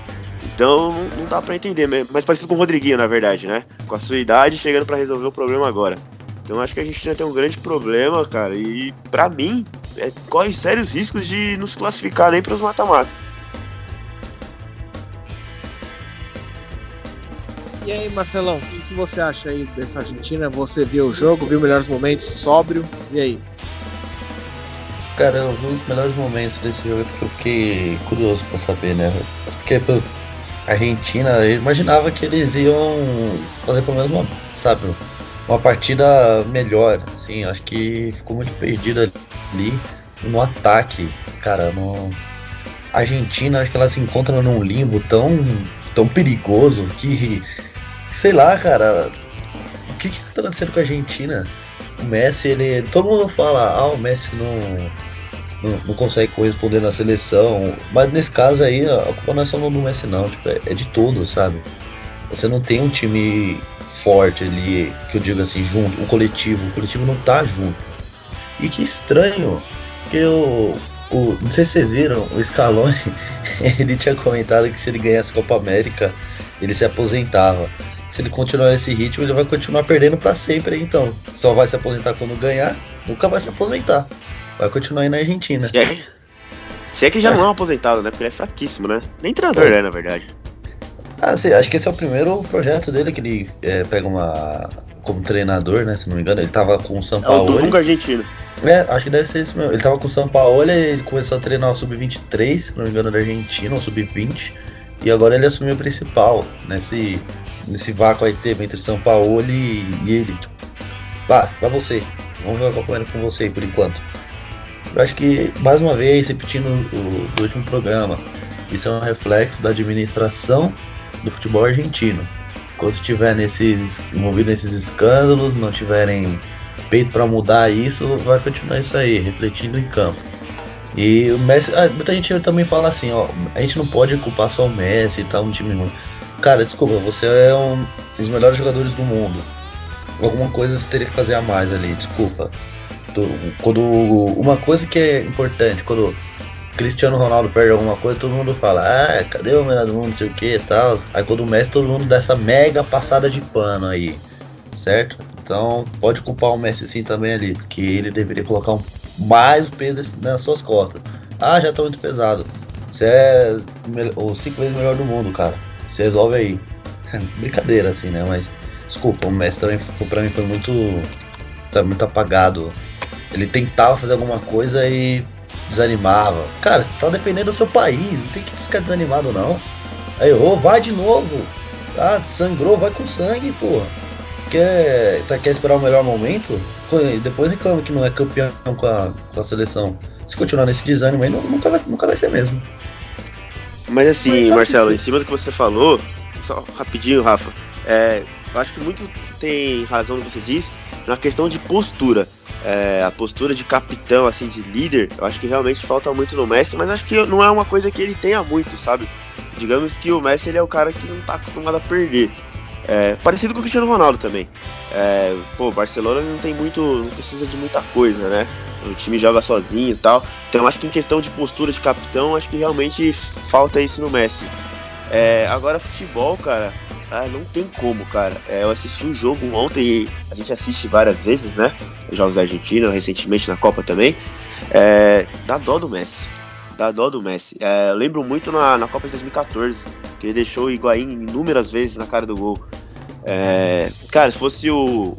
Então não, não dá para entender, mas parecido com o Rodriguinho, na verdade, né? Com a sua idade chegando para resolver o problema agora. Então acho que a gente tem um grande problema, cara, e para mim é, corre sérios riscos de nos classificar nem para os mata-mata. E aí, Marcelão, o que, você acha aí dessa Argentina? Você viu o jogo, viu melhores momentos, sóbrio, e aí? Cara, eu vi os melhores momentos desse jogo porque eu fiquei curioso pra saber, né? Porque Argentina, eu imaginava que eles iam fazer pelo menos uma, sabe, uma partida melhor, assim, acho que ficou muito perdido ali no ataque, cara, no... Argentina, acho que ela se encontra num limbo tão, tão perigoso que, sei lá, cara, o que que tá acontecendo com a Argentina? O Messi, ele. Todo mundo fala, ah, o Messi não, não, consegue corresponder na seleção. Mas nesse caso aí, a culpa não é só do Messi, não. Tipo, é, é de todos, sabe? Você não tem um time forte ali, que eu digo assim, junto, o coletivo. O coletivo não tá junto. E que estranho, que o, o não sei se vocês viram, o Scaloni, ele tinha comentado que se ele ganhasse Copa América, ele se aposentava. Se ele continuar nesse ritmo, ele vai continuar perdendo para sempre, então. Só vai se aposentar quando ganhar, nunca vai se aposentar. Vai continuar aí na Argentina. Se é, se é que já não é um aposentado, né? Porque ele é fraquíssimo, né? Nem treinador é, na verdade. Ah, sim, acho que esse é o primeiro projeto dele que ele é, pega uma. como treinador, né? Se não me engano. Ele tava com o São Paulo. É o Dunga argentino. É, acho que deve ser isso mesmo. Ele tava com o São Paulo, ele começou a treinar o Sub-23, se não me engano, da Argentina, o Sub-20. E agora ele assumiu o principal, nesse, nesse vácuo aí teve entre São Paulo e, e ele. Vá, vai você. Vamos ver a Copa com você por enquanto. Eu acho que, mais uma vez, repetindo o, o último programa, isso é um reflexo da administração do futebol argentino. Quando estiver nesses, envolvido nesses escândalos, não tiverem peito para mudar isso, vai continuar isso aí, refletindo em campo. E o Messi, ah, muita gente também fala assim, ó, a gente não pode culpar só o Messi e tal, um time ruim. Cara, desculpa, você é um dos melhores jogadores do mundo. Alguma coisa você teria que fazer a mais ali, desculpa. Quando uma coisa que é importante, quando Cristiano Ronaldo perde alguma coisa, todo mundo fala, ah, cadê o melhor do mundo, não sei o que e tal. Aí quando o Messi, todo mundo dá essa mega passada de pano aí, certo? Então pode culpar o Messi sim também ali, porque ele deveria colocar um, mais peso nas suas costas. Ah, já tá muito pesado. Você é o cinco vezes melhor do mundo, cara. Você resolve aí. Brincadeira assim, né? Mas desculpa, o Messi também pra mim foi muito, sabe, muito apagado ele tentava fazer alguma coisa e desanimava. Cara, você tá defendendo o seu país, não tem que ficar desanimado não. Aí, ô, oh, vai de novo. Ah, sangrou, vai com sangue, porra. Quer, tá, quer esperar o melhor momento? Depois reclama que não é campeão com a, com a seleção. Se continuar nesse desânimo aí, nunca vai, nunca vai ser mesmo. Mas assim, Mas, Marcelo, que... em cima do que você falou, só rapidinho, Rafa, é, eu acho que muito tem razão no que você disse na questão de postura é, a postura de capitão, assim, de líder, eu acho que realmente falta muito no Messi, mas acho que não é uma coisa que ele tenha muito, sabe? Digamos que o Messi ele é o cara que não tá acostumado a perder. É, parecido com o Cristiano Ronaldo também. É, pô, Barcelona não tem muito. não precisa de muita coisa, né? O time joga sozinho e tal. Então acho que em questão de postura de capitão, acho que realmente falta isso no Messi. É, agora futebol, cara, ah, não tem como, cara. É, eu assisti um jogo ontem, a gente assiste várias vezes, né? Jogos da Argentina, recentemente na Copa também. É, dá dó do Messi. Dá dó do Messi. É, lembro muito na, na Copa de 2014, que ele deixou o Higuaín inúmeras vezes na cara do gol. É, cara, se fosse o,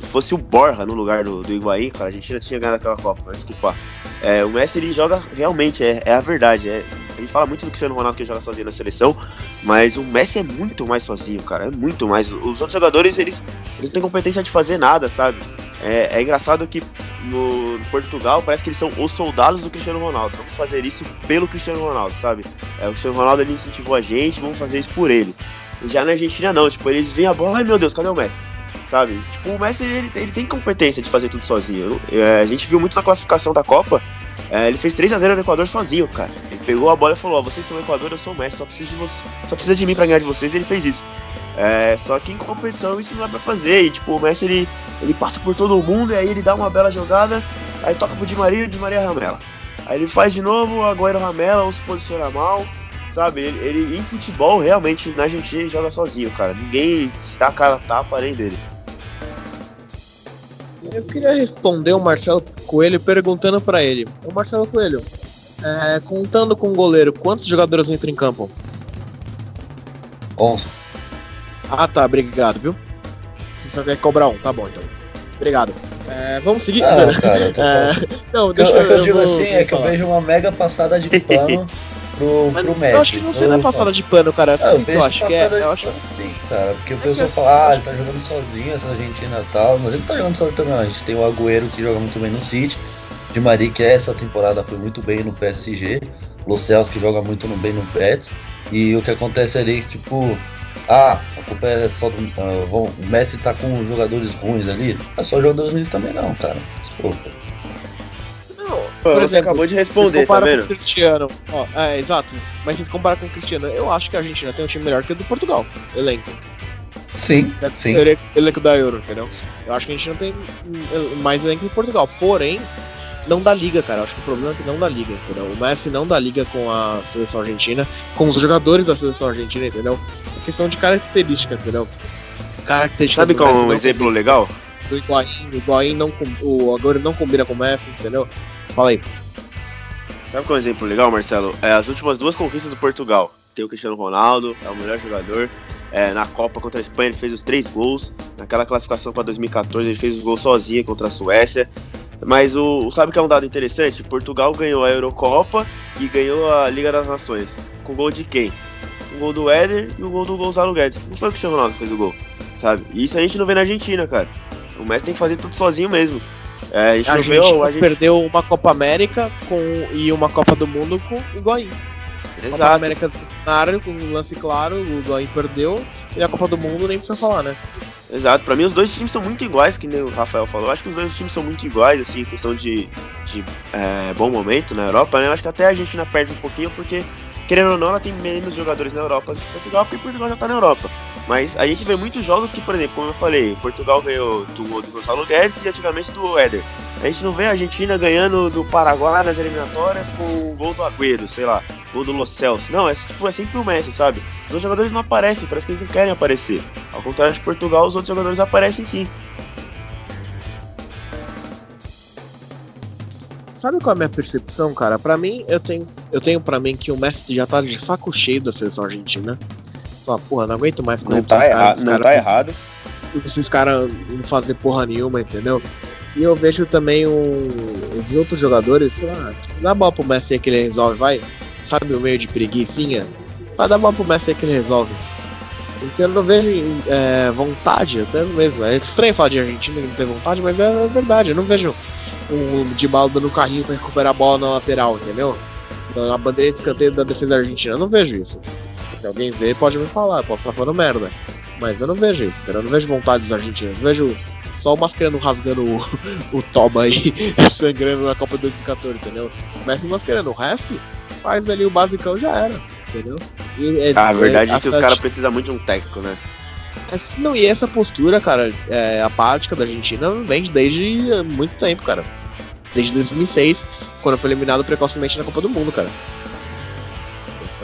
fosse o Borja no lugar do, do Higuaín, cara, a Argentina tinha ganhado aquela Copa, desculpa. É, o Messi ele joga realmente, é, é a verdade. É, a gente fala muito do Cristiano Ronaldo que joga sozinho na seleção, mas o Messi é muito mais sozinho, cara. É muito mais. Os outros jogadores, eles, eles não têm competência de fazer nada, sabe? É, é engraçado que no, no, Portugal parece que eles são os soldados do Cristiano Ronaldo. Vamos fazer isso pelo Cristiano Ronaldo, sabe? É, o Cristiano Ronaldo ele incentivou a gente, vamos fazer isso por ele. Já na Argentina não, tipo, eles veem a bola, ai meu Deus, cadê o Messi? Sabe? Tipo, o Messi, ele, ele tem competência de fazer tudo sozinho. É, a gente viu muito na classificação da Copa, é, ele fez 3x0 no Equador sozinho, cara. Ele pegou a bola e falou, ó, vocês são o Equador, eu sou o Messi, só preciso de você, só precisa de mim pra ganhar de vocês, e ele fez isso. É, só que em competição isso não dá pra fazer, e tipo, o Messi, ele, ele passa por todo mundo, e aí ele dá uma bela jogada, aí toca pro Di Maria, e o Di Maria ramela. Aí ele faz de novo, o Agüero ramela, ou se posiciona mal, sabe? Ele, ele, em futebol, realmente, na Argentina, ele joga sozinho, cara. Ninguém dá a cara tapa além dele. Eu queria responder o Marcelo Coelho perguntando pra ele: Ô Marcelo Coelho, é, contando com o goleiro, quantos jogadores entram em campo? 11. Ah tá, obrigado, viu? Você só quer cobrar um, tá bom então. Obrigado. É, vamos seguir? Ah, cara, eu É, não, O que deixa eu, o que eu digo vou- assim é que eu falar. vejo uma mega passada de pano pro, Mas pro eu acho que não Eu- passada de pano, cara. Ah, eu eu acho que é? de Eu acho pano sim, cara. Porque o pessoal fala, ah, ele tá jogando sozinho, essa Argentina e tal. Mas ele tá jogando sozinho também. A gente tem o Agüero que joga muito bem no City. Di Maria, que essa temporada foi muito bem no PSG. Lo Celso, que joga muito bem no Betis. E o que acontece ali, tipo, ah, a culpa é só do. vão- o Messi tá com jogadores ruins ali. É só jogadores ruins também, não, cara. Desculpa. Não, Pô, por você exemplo, acabou de vocês responder, tá comparam com vendo? o Cristiano. Ó, é, exato. Mas vocês comparam com o Cristiano. Eu acho que a Argentina tem um time melhor que o do Portugal. Elenco. Sim, sim. Ele- Elenco da Euro, entendeu? Eu acho que a gente não tem mais elenco que o Portugal. Porém, não dá liga, cara. Eu acho que o problema é que não dá liga, entendeu? O Messi não dá liga com a seleção argentina, com os jogadores da seleção argentina, entendeu? É questão de característica, entendeu? Característica Sabe qual é um exemplo legal? O Higuaín, o Higuaín não com- o agora não combina com o Messi, entendeu? Fala aí. Sabe qual é um exemplo legal, Marcelo? É as últimas duas conquistas do Portugal. Tem o Cristiano Ronaldo, é o melhor jogador. É, na Copa contra a Espanha ele fez os três gols. Naquela classificação para 2014 ele fez os gols sozinho contra a Suécia. Mas o sabe que é um dado interessante? Portugal ganhou a Eurocopa e ganhou a Liga das Nações. Com gol de quem? O gol do Éder e o gol do Gonzalo Guedes. Não foi o Cristiano Ronaldo que fez o gol, sabe? E isso a gente não vê na Argentina, cara. O Messi tem que fazer tudo sozinho mesmo. É, a gente A gente a gente... perdeu uma Copa América com, e uma Copa do Mundo com o. Copa Exato. América do Centenário, com um lance claro, o Higuaín perdeu. E a Copa do Mundo nem precisa falar, né? Exato, pra mim os dois times são muito iguais, que nem o Rafael falou. Eu acho que os dois times são muito iguais, assim, em questão de, de é, bom momento na Europa, né? Eu acho que até a Argentina perde um pouquinho, porque, querendo ou não, ela tem menos jogadores na Europa que Portugal, porque Portugal já tá na Europa. Mas a gente vê muitos jogos que, por exemplo, como eu falei, Portugal ganhou do do Gonçalo Guedes e antigamente do Éder. A gente não vê a Argentina ganhando do Paraguai nas eliminatórias com o gol do Agüero, sei lá, gol do Lo Celso. Não, é, tipo, é sempre o Messi, sabe? Os outros jogadores não aparecem, parece que eles não querem aparecer. Ao contrário de Portugal, os outros jogadores aparecem sim. Sabe qual é a minha percepção, cara? Pra mim, eu tenho, eu tenho pra mim que o Messi já tá de saco cheio da seleção argentina. Fala, porra, não aguento mais correr Não tá, esses caras, erra esses não tá errado. esses caras não fazer porra nenhuma, entendeu? E eu vejo também os outros jogadores, sei lá, dá bola pro Messi que ele resolve, vai. Sabe o meio de preguiçinha? Vai dar bola pro Messi que ele resolve. Porque eu não vejo é, vontade, até mesmo. É estranho falar de Argentina que não tem vontade, mas é, verdade. Eu não vejo o de bala dando carrinho pra recuperar a bola na lateral, entendeu? Na bandeira de escanteio da defesa argentina. Eu não vejo isso. Se alguém vê, pode me falar. Eu posso estar falando merda. Mas eu não vejo isso, entendeu? Eu não vejo vontade dos argentinos. Eu vejo só o Mascherano rasgando o, o toba aí, sangrando na Copa 2014, entendeu? O Messi mascarando. O resto, faz ali o basicão já era, entendeu? E, é- Ah, a verdade é, que os caras precisam muito de um técnico, né? essa- Não, e essa postura, cara, é, apática da Argentina vem de- desde eh, muito tempo, cara. Desde 2006, quando foi eliminado precocemente na Copa do Mundo, cara.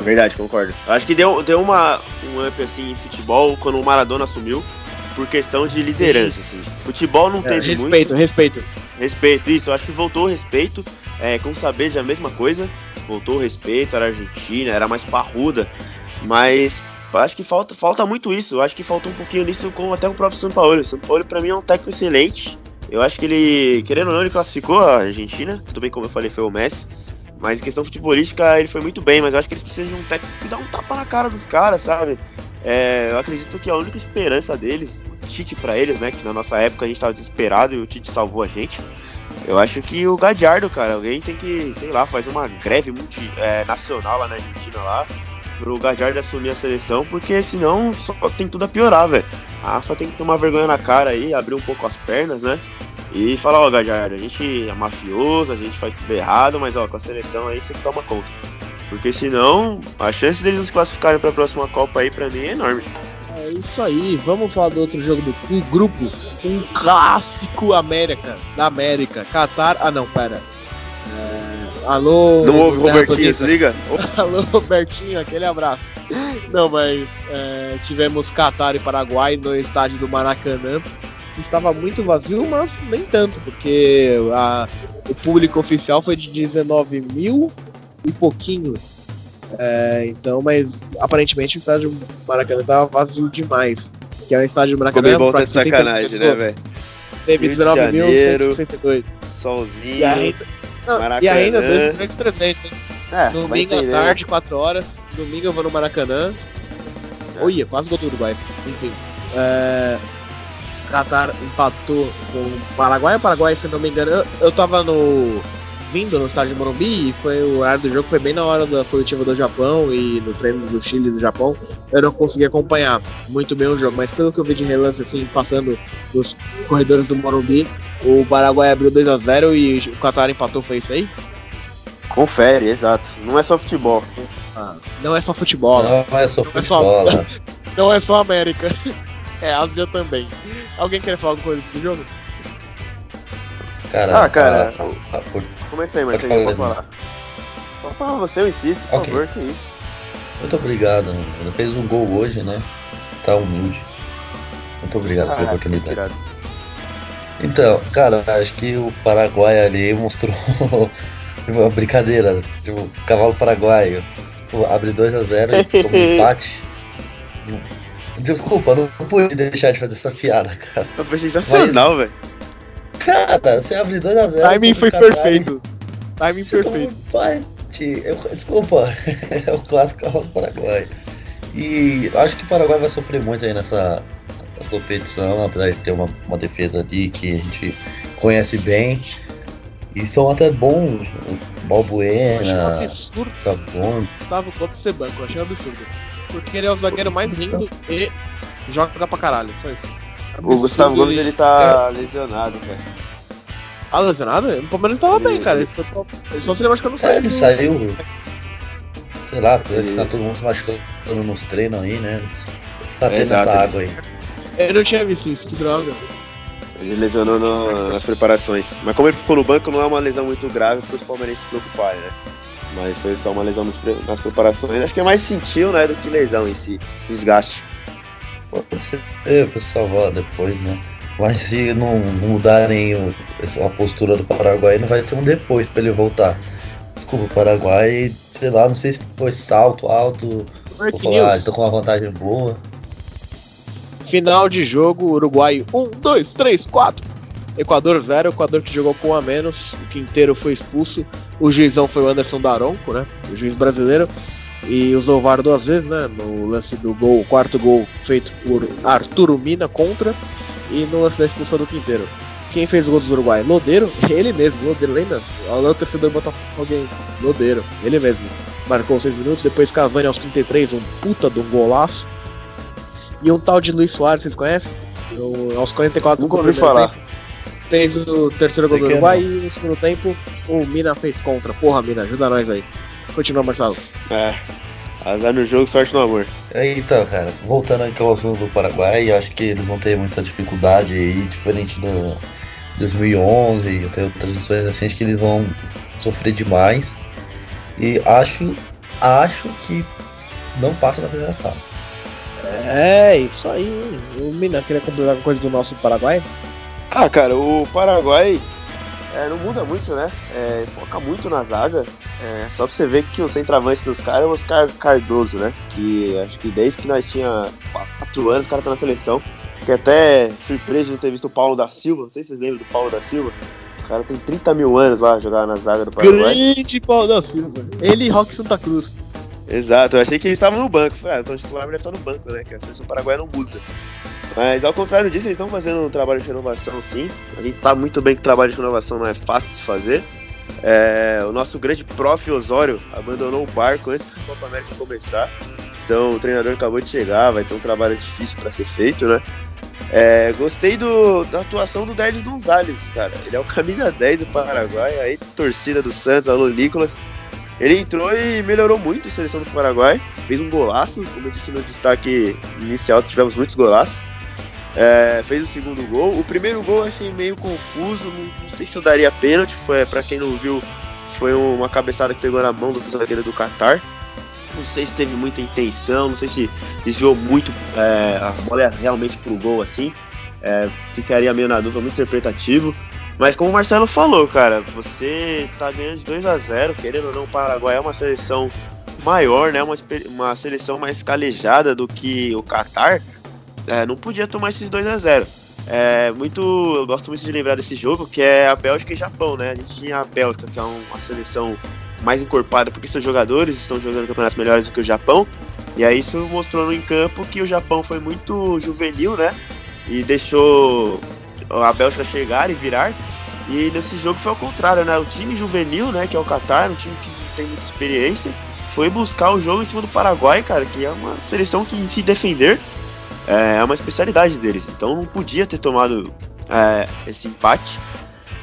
É verdade, concordo. Eu acho que deu, deu uma, um up assim em futebol quando o Maradona assumiu por questão de liderança. Assim. Futebol não É, teve respeito, respeito. muito. Respeito, isso. Eu acho que voltou o respeito. É, com Saber a mesma coisa. Voltou o respeito, era Argentina, era mais parruda. Mas acho que falta, falta muito isso. Eu acho que faltou um pouquinho nisso com até o próprio São Paulo. O São Paulo, pra mim, é um técnico excelente. Eu acho que ele, querendo ou não, ele classificou a Argentina. Tudo bem, como eu falei, foi o Messi. Mas em questão futebolística, ele foi muito bem. Mas eu acho que eles precisam de um técnico que dá um tapa na cara dos caras, sabe? É, eu acredito que a única esperança deles, Tite pra eles, né? Que na nossa época a gente tava desesperado e o Tite salvou a gente. Eu acho que o Gadiardo, cara, alguém tem que, sei lá, fazer uma greve multi, é, nacional lá na Argentina lá pro Gajardo assumir a seleção, porque senão só tem tudo a piorar, velho. A AFA tem que tomar vergonha na cara aí, abrir um pouco as pernas, né? E falar, ó, Gajardo, a gente é mafioso, a gente faz tudo errado, mas ó, com a seleção aí você toma conta. Porque senão, a chance deles nos classificarem pra próxima Copa aí, pra mim, é enorme. É isso aí, vamos falar do outro jogo do cu- grupo. Um clássico América, da América. Qatar. Ah, não, pera. É, Alô. Não houve Robertinho, Bonita. se liga? Alô, Robertinho, aquele abraço. Não, mas é, tivemos Qatar e Paraguai no estádio do Maracanã, que estava muito vazio, mas nem tanto, porque a- o público oficial foi de 19 mil e pouquinho. É, então, mas aparentemente o estádio Maracanã estava vazio demais. Que é um estádio Maracanã. Comebol tá pra de 70 sacanagem, né, velho? Teve Rio de Janeiro. 19.162. Solzinho. E ainda, não, Maracanã. ainda 2 milhões e 300, hein? É, Domingo à entender. tarde, 4 horas. Domingo eu vou no Maracanã. É. Olha, quase gol do Uruguai. Enfim. É... Qatar empatou com o Paraguai. O Paraguai, se não me engano, eu, eu tava no. vindo no estádio de Morumbi e foi o horário do jogo foi bem na hora da coletiva do Japão e no treino do Chile e do Japão. Eu não consegui acompanhar muito bem o jogo, mas pelo que eu vi de relance, assim, passando nos corredores do Morumbi, o Paraguai abriu 2 a 0 e o Qatar empatou. Foi isso aí? Confere, exato. Não é só futebol. Ah, não é só futebol. Não, não é só Não é só- futebol? Não é só América. É Ásia também. Alguém quer falar alguma coisa desse jogo? Cara, Ah, cara, a- a- a- Começa aí, Marcelinho, pode falar. Pode falar você, eu insisto, por Ok. favor, que isso. Muito obrigado. Ele fez um gol hoje, né? Tá humilde. Muito obrigado pela Ah, oportunidade. inspirado. Então, cara, acho que o Paraguai ali mostrou uma brincadeira. Tipo, cavalo paraguaio. Pô, abre 2x0 e toma um empate. Desculpa, não não pude deixar de fazer essa piada, cara. Foi sensacional, velho. Cara, você abre 2x0. O timing foi perfeito. Timing perfeito. Empate. Eu- desculpa, é o clássico cavalo paraguaio. E acho que o Paraguai vai sofrer muito aí nessa competição, apesar de ter uma, uma defesa ali que a gente conhece bem. E são até bons. O Balbuena, absurdo Sabon. o Gustavo Gomes ser banco. Eu achei um absurdo. Porque ele é o zagueiro mais lindo e joga pra caralho. Só isso. O Gustavo Gomes, ele tá lesionado, cara. Ah, lesionado? O Palmeiras tava Ele- bem, cara. Ele, foi pro- ele só se ele machucou no É, ele saiu. Sei lá, que tá Ele- todo mundo se machucando nos treinos aí, né? Tá tendo Exato, essa ele- água aí. Eu não tinha visto isso, que droga. Ele lesionou no- nas preparações. Mas como ele ficou no banco, não é uma lesão muito grave para os palmeirenses se preocuparem, né? Mas foi só uma lesão nas preparações. Acho que é mais sentiu, né, do que lesão em si. Desgaste. Pode ser é, pra salvar depois, né? Mas se não mudarem a postura do Paraguai, não vai ter um depois pra ele voltar. Desculpa, o Paraguai, sei lá, não sei se foi salto alto, vou Breaking falar, ah, news. tô com uma vantagem boa. Final de jogo, Uruguai 1, 2, 3, 4. Equador 0, Equador que jogou com a menos, o Quinteiro foi expulso, o juizão foi o Anderson Daronco, né? O juiz brasileiro. E usou o VAR duas vezes, né? No lance do gol, o quarto gol feito por Arturo Mina contra. E no lance da expulsão do Quinteiro. Quem fez o gol do Uruguai? Lodeiro, ele mesmo, Lodeiro, lembra? Olha o torcedor botafoguense, Lodeiro, ele mesmo. Marcou 6 minutos, depois Cavani aos 33, um puta de um golaço. E um tal de Luiz Soares, vocês conhecem? No- aos 44 Nunca ouvi falar. tempo, Fez o terceiro gol do. Uruguai e no segundo tempo o Mina fez contra. Porra, Mina, ajuda nós aí. Continua, Marcelo. É. Azar no jogo, sorte no amor. Aí, Então, cara, voltando aqui ao assunto do Paraguai, eu acho que eles vão ter muita dificuldade aí, diferente do 2011 e até outras edições assim, acho que eles vão sofrer demais. E acho, acho que não passa na primeira fase. É, isso aí. O Mina queria completar alguma coisa do nosso Paraguai? Ah, cara, o Paraguai é, não muda muito, né? É, foca muito na zaga. É, só pra você ver que o centroavante dos caras é o Oscar Cardoso, né? Que acho que desde que nós tinha 4 anos o cara tá na seleção. Fiquei até surpreso de não ter visto o Paulo da Silva. Não sei se vocês lembram do Paulo da Silva. O cara tem 30 mil anos lá jogar na zaga do Paraguai. Grande Paulo da Silva. Ele e Rock Santa Cruz. Exato, eu achei que eles estavam no banco. Falei, ah, então o titular deve estar no banco, né? Que a seleção paraguaia não muda. Mas ao contrário disso, eles estão fazendo um trabalho de renovação sim. A gente sabe muito bem que trabalho de renovação não é fácil de se fazer. É, o nosso grande prof Osório abandonou o barco antes da Copa América começar. Então o treinador acabou de chegar, vai ter um trabalho difícil para ser feito, né? É, gostei do, da atuação do Derlis Gonzalez, cara. Ele é o camisa 10 do Paraguai, aí torcida do Santos, alô Nicolas. Ele entrou e melhorou muito a seleção do Paraguai, fez um golaço, como eu disse no destaque inicial, tivemos muitos golaços. É, fez o segundo gol. O primeiro gol achei meio confuso, não, sei se eu daria pênalti, foi para quem não viu, foi uma cabeçada que pegou na mão do zagueiro do Qatar. Não sei se teve muita intenção, não sei se desviou muito é, a bola realmente pro gol assim. É, ficaria meio na dúvida, muito interpretativo. Mas como o Marcelo falou, cara, você tá ganhando de 2 a 0 querendo ou não, o Paraguai é uma seleção maior, né? Uma, uma seleção mais calejada do que o Qatar. É, não podia tomar esses 2 a 0 é muito, eu gosto muito de lembrar desse jogo, que é a Bélgica e Japão, né? A gente tinha a Bélgica, que é uma seleção mais encorpada porque seus jogadores estão jogando campeonatos melhores do que o Japão. E aí isso mostrou no campo que o Japão foi muito juvenil, né? E deixou a Bélgica chegar e virar. E nesse jogo foi ao contrário, né? O time juvenil, né, que é o Qatar, um time que tem muita experiência, foi buscar o jogo em cima do Paraguai, cara, que é uma seleção que se defender é uma especialidade deles. Então não podia ter tomado é, esse empate.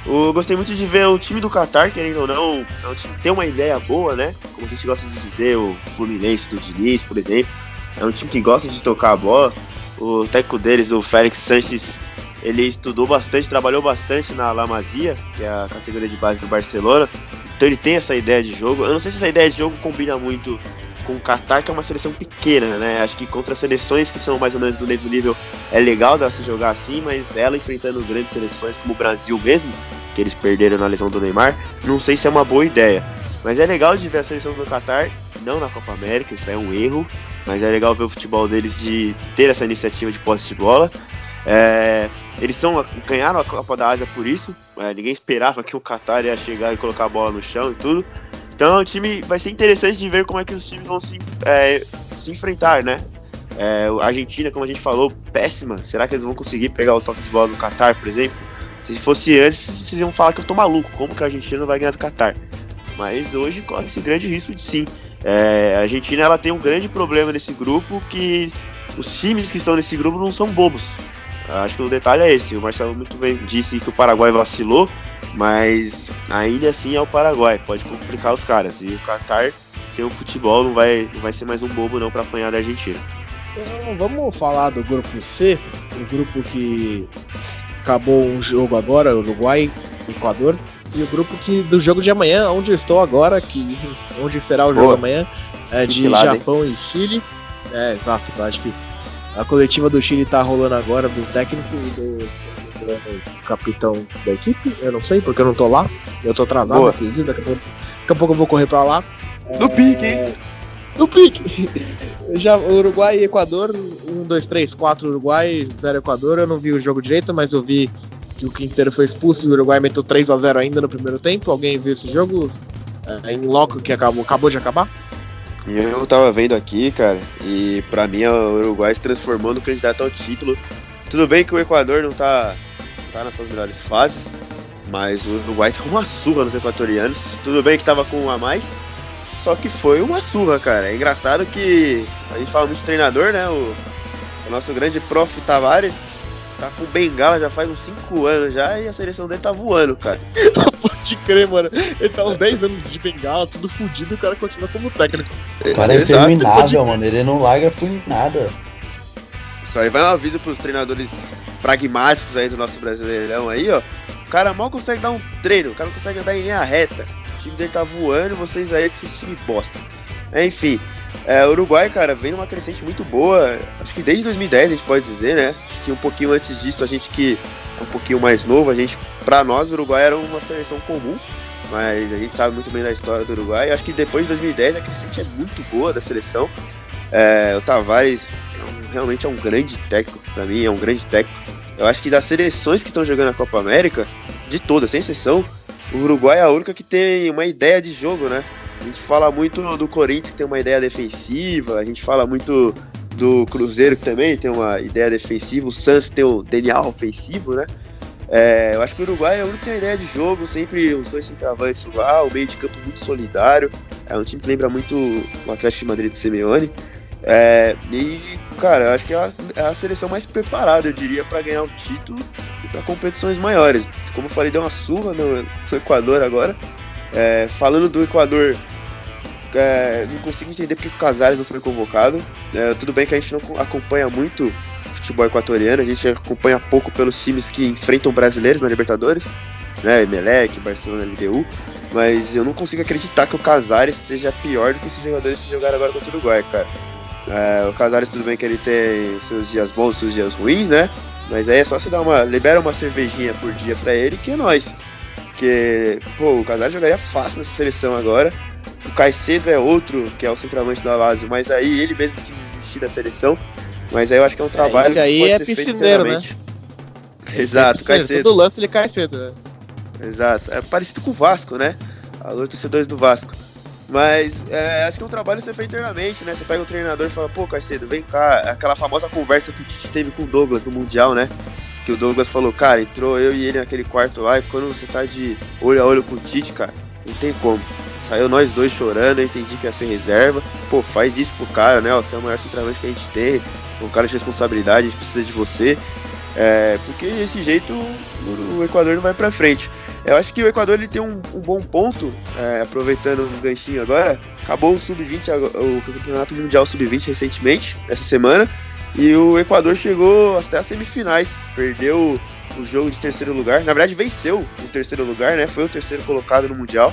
Eu gostei muito de ver o time do Qatar, querendo ou não, é um time que tem uma ideia boa, né? Como a gente gosta de dizer, o Fluminense do Diniz, por exemplo. É um time que gosta de tocar a bola. O técnico deles, o Félix Sanches, ele estudou bastante, trabalhou bastante na La Masia, que é a categoria de base do Barcelona. Então ele tem essa ideia de jogo. Eu não sei se essa ideia de jogo combina muito com o Qatar, que é uma seleção pequena, né? Acho que contra seleções que são mais ou menos do mesmo nível é legal dela se jogar assim, mas ela enfrentando grandes seleções como o Brasil mesmo, que eles perderam na lesão do Neymar, não sei se é uma boa ideia. Mas é legal de ver a seleção do Qatar, não na Copa América, isso é um erro, mas é legal ver o futebol deles de ter essa iniciativa de posse de bola. É, eles são, ganharam a Copa da Ásia por isso, é, ninguém esperava que o Qatar ia chegar e colocar a bola no chão e tudo. Então o time vai ser interessante de ver como é que os times vão se, é, se enfrentar, né? É, a Argentina, como a gente falou, péssima. Será que eles vão conseguir pegar o toque de bola do Qatar, por exemplo? Se fosse antes, vocês iam falar que eu tô maluco. Como que a Argentina vai ganhar do Qatar? Mas hoje corre esse grande risco de sim. É, a Argentina ela tem um grande problema nesse grupo que os times que estão nesse grupo não são bobos. Acho que o detalhe é esse. O Marcelo muito bem disse que o Paraguai vacilou, mas ainda assim é o Paraguai, pode complicar os caras. E o Qatar tem um futebol, não vai, não vai ser mais um bobo não para apanhar da Argentina. Então, vamos falar do grupo C, o grupo que acabou um jogo agora, Uruguai, Equador, e o grupo que do jogo de amanhã, onde eu estou agora, que onde será o jogo Boa. amanhã, é de Japão e Chile. É, exato, tá difícil. A coletiva do Chile tá rolando agora do técnico e do do capitão da equipe. Eu não sei, porque eu não tô lá. Eu tô atrasado, Boa. inclusive. Daqui a, pouco, daqui a pouco eu vou correr pra lá. No pique, hein? No pique! Já, Uruguai e Equador, 1, 2, 3, 4 Uruguai, 0 Equador. Eu não vi o jogo direito, mas eu vi que o Quinteiro foi expulso e o Uruguai meteu 3 a 0 ainda no primeiro tempo. Alguém viu esse jogo? É, em loco que acabou, acabou de acabar? Eu tava vendo aqui, cara, e pra mim o Uruguai se transformou no candidato ao título. Tudo bem que o Equador não tá, tá nas suas melhores fases, mas o Uruguai deu uma surra nos equatorianos. Tudo bem que tava com um a mais, só que foi uma surra, cara. É engraçado que a gente fala muito de treinador, né? O, o nosso grande prof Tavares tá com bengala já faz uns 5 anos já e a seleção dele tá voando, cara. Pode crer, mano. Ele tá uns 10 anos de bengala, tudo fudido e o cara continua como técnico. O cara é interminável, mano. Ele não larga por nada. Isso aí vai um aviso pros treinadores pragmáticos aí do nosso brasileirão aí, ó. O cara mal consegue dar um treino, o cara não consegue andar em linha reta. O time dele tá voando, vocês aí que esses time bosta. Enfim, é, o Uruguai, cara, vem numa crescente muito boa. Acho que desde 2010 a gente pode dizer, né? Acho que um pouquinho antes disso, a gente que é um pouquinho mais novo, a gente, pra nós, o Uruguai era uma seleção comum. Mas a gente sabe muito bem da história do Uruguai. Acho que depois de 2010 a crescente é muito boa da seleção. É, o Tavares é realmente é um grande técnico, pra mim, é um grande técnico. Eu acho que das seleções que estão jogando a Copa América, de todas, sem exceção, o Uruguai é a única que tem uma ideia de jogo, né? A gente fala muito do Corinthians que tem uma ideia defensiva, a gente fala muito do Cruzeiro que também tem uma ideia defensiva, o Santos tem o DNA ofensivo, né? É, eu acho que o Uruguai é o único que tem ideia de jogo, sempre os dois centroavantes lá, o meio de campo muito solidário. É um time que lembra muito o Atlético de Madrid do Simeone. É, e, cara, eu acho que é a, é a seleção mais preparada, eu diria, para ganhar o título e para competições maiores. Como eu falei, deu uma surra no, no Equador agora. É, falando do Equador, é, não consigo entender porque o Casares não foi convocado. É, tudo bem que a gente não acompanha muito futebol equatoriano, a gente acompanha pouco pelos times que enfrentam brasileiros na Libertadores, né? Emelec, Barcelona, LDU. Mas eu não consigo acreditar que o Casares seja pior do que esses jogadores que jogaram agora contra o Uruguai, cara. É, o Casares, tudo bem que ele tem seus dias bons, seus dias ruins, né? Mas aí é só você dar uma. libera uma cervejinha por dia pra ele que é nóis. Porque, pô, o Casares jogaria fácil nessa seleção agora. O Caicedo é outro, que é o centroavante do Lazio, mas aí ele mesmo quis desistir da seleção. Mas aí eu acho que é um trabalho. É, esse aí é piscineiro, né? Exato, é Caicedo. Todo lance ele cai cedo, né? Exato. É parecido com o Vasco, né? Alô, torcedores do Vasco. Mas é, acho que é um trabalho ser feito internamente, né? Você pega o treinador e fala, pô, Caicedo, vem cá. Aquela famosa conversa que o Tite teve com o Douglas no Mundial, né? Que o Douglas falou, cara, entrou eu e ele naquele quarto lá, e quando você tá de olho a olho com o Tite, cara, não tem como. Saiu nós dois chorando, eu entendi que ia ser reserva. Pô, faz isso pro cara, né? Você é o maior centroavante que a gente tem, um cara de responsabilidade, a gente precisa de você. É, porque desse jeito o Equador não vai pra frente. Eu acho que o Equador ele tem um, um bom ponto, é, aproveitando o ganchinho agora. Acabou o Sub-20, o Campeonato Mundial Sub-20 recentemente, essa semana. E o Equador chegou até as semifinais. Perdeu o jogo de terceiro lugar. Na verdade, venceu o terceiro lugar, né? Foi o terceiro colocado no Mundial.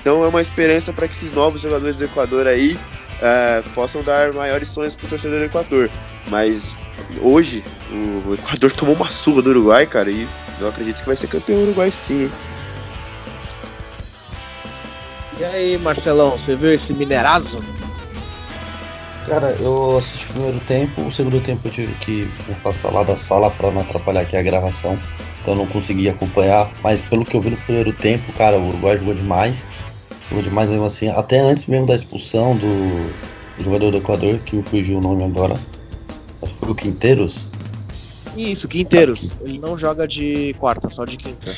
Então é uma esperança para que esses novos jogadores do Equador aí é, possam dar maiores sonhos para o torcedor do Equador. Mas hoje o, Equador tomou uma surra do Uruguai, cara, e eu acredito que vai ser campeão Uruguai sim. E aí, Marcelão, você viu esse minerazo? Cara, eu assisti o primeiro tempo, o segundo tempo eu tive que me afastar lá da sala para não atrapalhar aqui a gravação. Então eu não consegui acompanhar, mas pelo que eu vi no primeiro tempo, cara, o Uruguai jogou demais. Jogou demais mesmo assim, até antes mesmo da expulsão do, do jogador do Equador, que me fugiu o nome agora. Acho que foi o Quinteiros. Isso, Quinteiros. Ele não joga de quarta, só de quinta.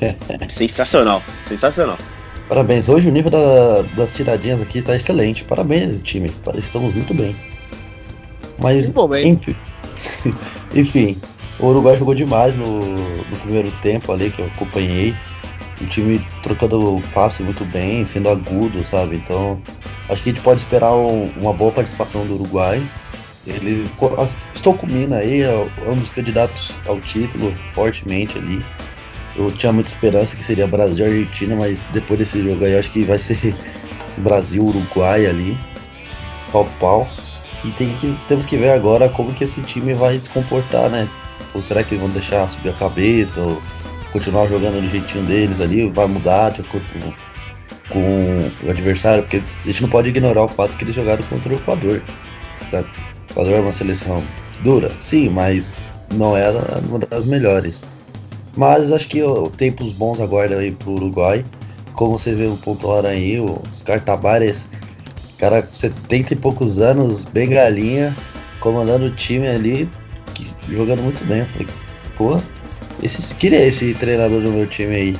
sensacional, sensacional. Parabéns. Hoje o nível da, das tiradinhas aqui está excelente. Parabéns, time. Estamos muito bem. Mas, enfim, enfim, o Uruguai jogou demais no, no primeiro tempo ali que eu acompanhei. O time trocando passe muito bem, sendo agudo, sabe? Então, acho que a gente pode esperar um, uma boa participação do Uruguai. Ele estou com Mina aí, é, um dos candidatos ao título fortemente ali. Eu tinha muita esperança que seria Brasil e Argentina, mas depois desse jogo aí acho que vai ser Brasil Uruguai ali, pau pau. E tem que, temos que ver agora como que esse time vai se comportar, né? Ou será que eles vão deixar subir a cabeça? Ou continuar jogando do jeitinho deles ali? Vai mudar de acordo com, com o adversário? Porque a gente não pode ignorar o fato que eles jogaram contra o Equador, sabe? O Equador é uma seleção dura, sim, mas não era uma das melhores. Mas acho que ó, tempos bons agora aí pro Uruguai. Como você vê o pontuaram aí, os Cartabares, cara, 70 e poucos anos, bem galinha, comandando o time ali, jogando muito bem. Eu falei, pô, esse, queria é esse treinador do meu time aí.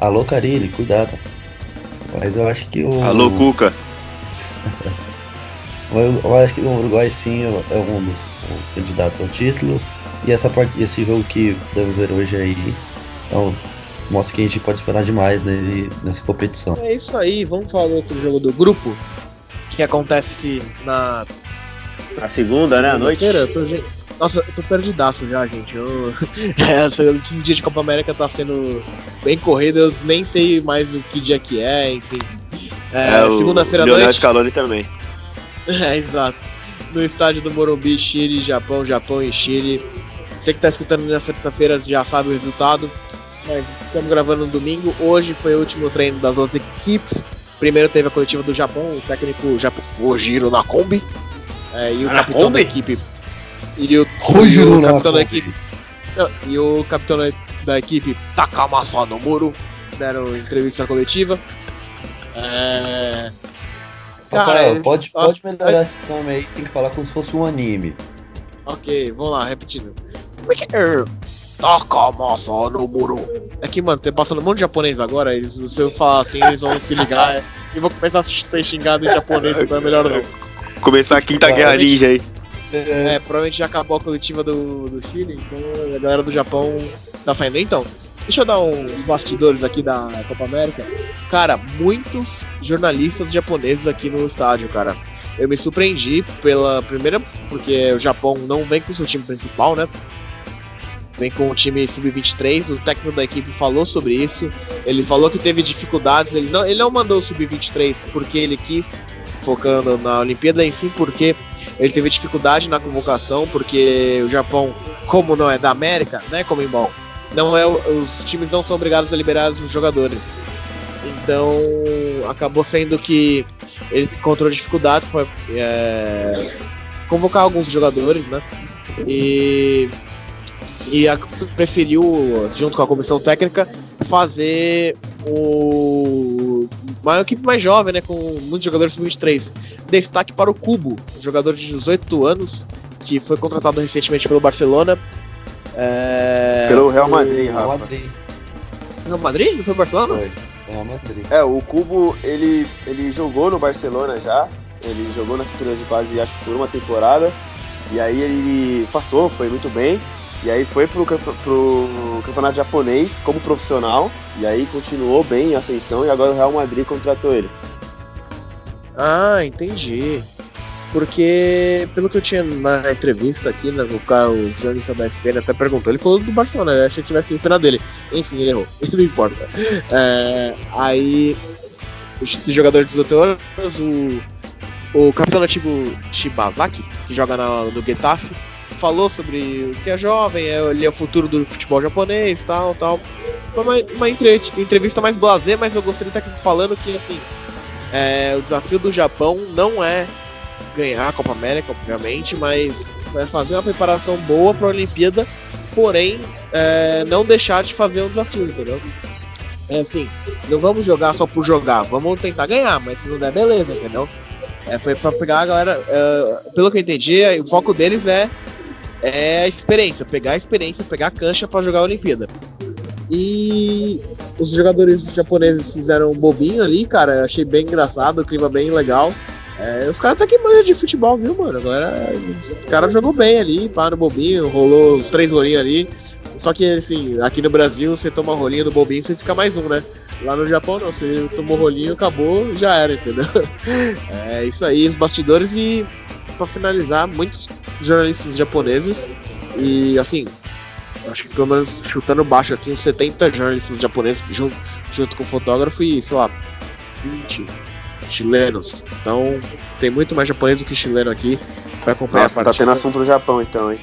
Alô, Carilli, cuidado. Mas eu acho que o. Alô, Cuca. eu, eu, acho que o Uruguai sim é um dos, um dos candidatos ao título. E essa parte, esse jogo que podemos ver hoje aí, então, mostra que a gente pode esperar demais nele, nessa competição. É isso aí, vamos falar do outro jogo do grupo, que acontece na. Na segunda, né? À noite. Eu tô, nossa, eu tô perdidaço já, gente. Eu... esse dia de Copa América tá sendo bem corrido, eu nem sei mais o que dia que é, enfim. É, é segunda-feira à noite. Scaloni também. É, exato. No estádio do Morumbi, Chile, Japão, Japão e Chile. Você que tá escutando nessa terça-feira já sabe o resultado, mas estamos gravando no domingo. Hoje foi o último treino das duas equipes. Primeiro teve a coletiva do Japão, o técnico Japão Fujiro na Kombi. É, e o na capitão Kombi? da equipe. E o, e o capitão da equipe. Não, e o capitão da equipe Takamasa Nomuro deram entrevista coletiva. É... Cara, pode, pode melhorar esse nome aí, você tem que falar como se fosse um anime. Ok, vamos lá, repetindo. Takamasa no Muro. É que, mano, tem passando um monte de japonês agora, eles, se eu falar assim, eles vão se ligar e vão começar a ser xingado em japonês, então é melhor não. Começar a quinta guerra ninja aí. É, provavelmente já acabou a coletiva do, do Chile, então a galera do Japão tá saindo. Então, deixa eu dar uns bastidores aqui da Copa América. Cara, muitos jornalistas japoneses aqui no estádio, cara. Eu me surpreendi pela primeira, porque o Japão não vem com o seu time principal, né? Vem com o time sub-23. O técnico da equipe falou sobre isso. Ele falou que teve dificuldades. Ele não, ele não mandou o sub-23 porque ele quis, focando na Olimpíada, em sim porque ele teve dificuldade na convocação, porque o Japão, como não é da América, né, como em bom, não é os times não são obrigados a liberar os jogadores. Então acabou sendo que ele encontrou dificuldades para é, convocar alguns jogadores, né? E, e a, preferiu, junto com a comissão técnica, fazer o uma equipe mais jovem, né? Com muitos jogadores sub-23. Destaque para o Cubo, jogador de 18 anos, que foi contratado recentemente pelo Barcelona. É, Pelo Real Madrid, Real Rafa. Madrid. Real Madrid? Não foi o Barcelona? Foi. Real Madrid. É, o Cubo, ele, ele jogou no Barcelona já. Ele jogou na futura de base, acho que por uma temporada. E aí ele passou, foi muito bem. E aí foi pro, pro campeonato japonês como profissional. E aí continuou bem em ascensão. E agora o Real Madrid contratou ele. Ah, entendi. Porque, pelo que eu tinha na entrevista aqui, né, o, o jornalista da SPN até perguntou, ele falou do Barcelona, eu achei que tivesse sido na dele. Enfim, ele errou, isso não importa. É, aí, esse jogador de 18 anos, o, o capitão antigo Shibazaki, que joga na- no Getafe, falou sobre que é jovem, é, ele é o futuro do futebol japonês, tal, tal. Foi uma, uma entre- entrevista mais blasé, mas eu gostaria de estar falando que, assim, é, o desafio do Japão não é ganhar a Copa América, obviamente, mas vai fazer uma preparação boa para a Olimpíada, porém é, não deixar de fazer um desafio, entendeu? É assim, não vamos jogar só por jogar, vamos tentar ganhar, mas se não der, beleza, entendeu? É, foi para pegar a galera, é, pelo que eu entendi, o foco deles é, é a experiência, pegar a experiência, pegar a cancha para jogar a Olimpíada. E os jogadores japoneses fizeram um bobinho ali, cara. Achei bem engraçado, o clima bem legal. É, os caras tá que manja de futebol, viu, mano? Agora o cara jogou bem ali, pá no bobinho, rolou os três rolinhos ali. Só que assim, aqui no Brasil, você toma rolinho do bobinho, você fica mais um, né? Lá no Japão não, você tomou rolinho, acabou, já era, entendeu? É isso aí, os bastidores e pra finalizar, muitos jornalistas japoneses e assim, acho que pelo menos chutando baixo aqui, uns 70 jornalistas japoneses junto, junto com o fotógrafo e, sei lá, 20 chilenos. Então tem muito mais japonês do que chileno aqui pra acompanhar Nossa, a tá partida. tendo assunto no Japão então, hein?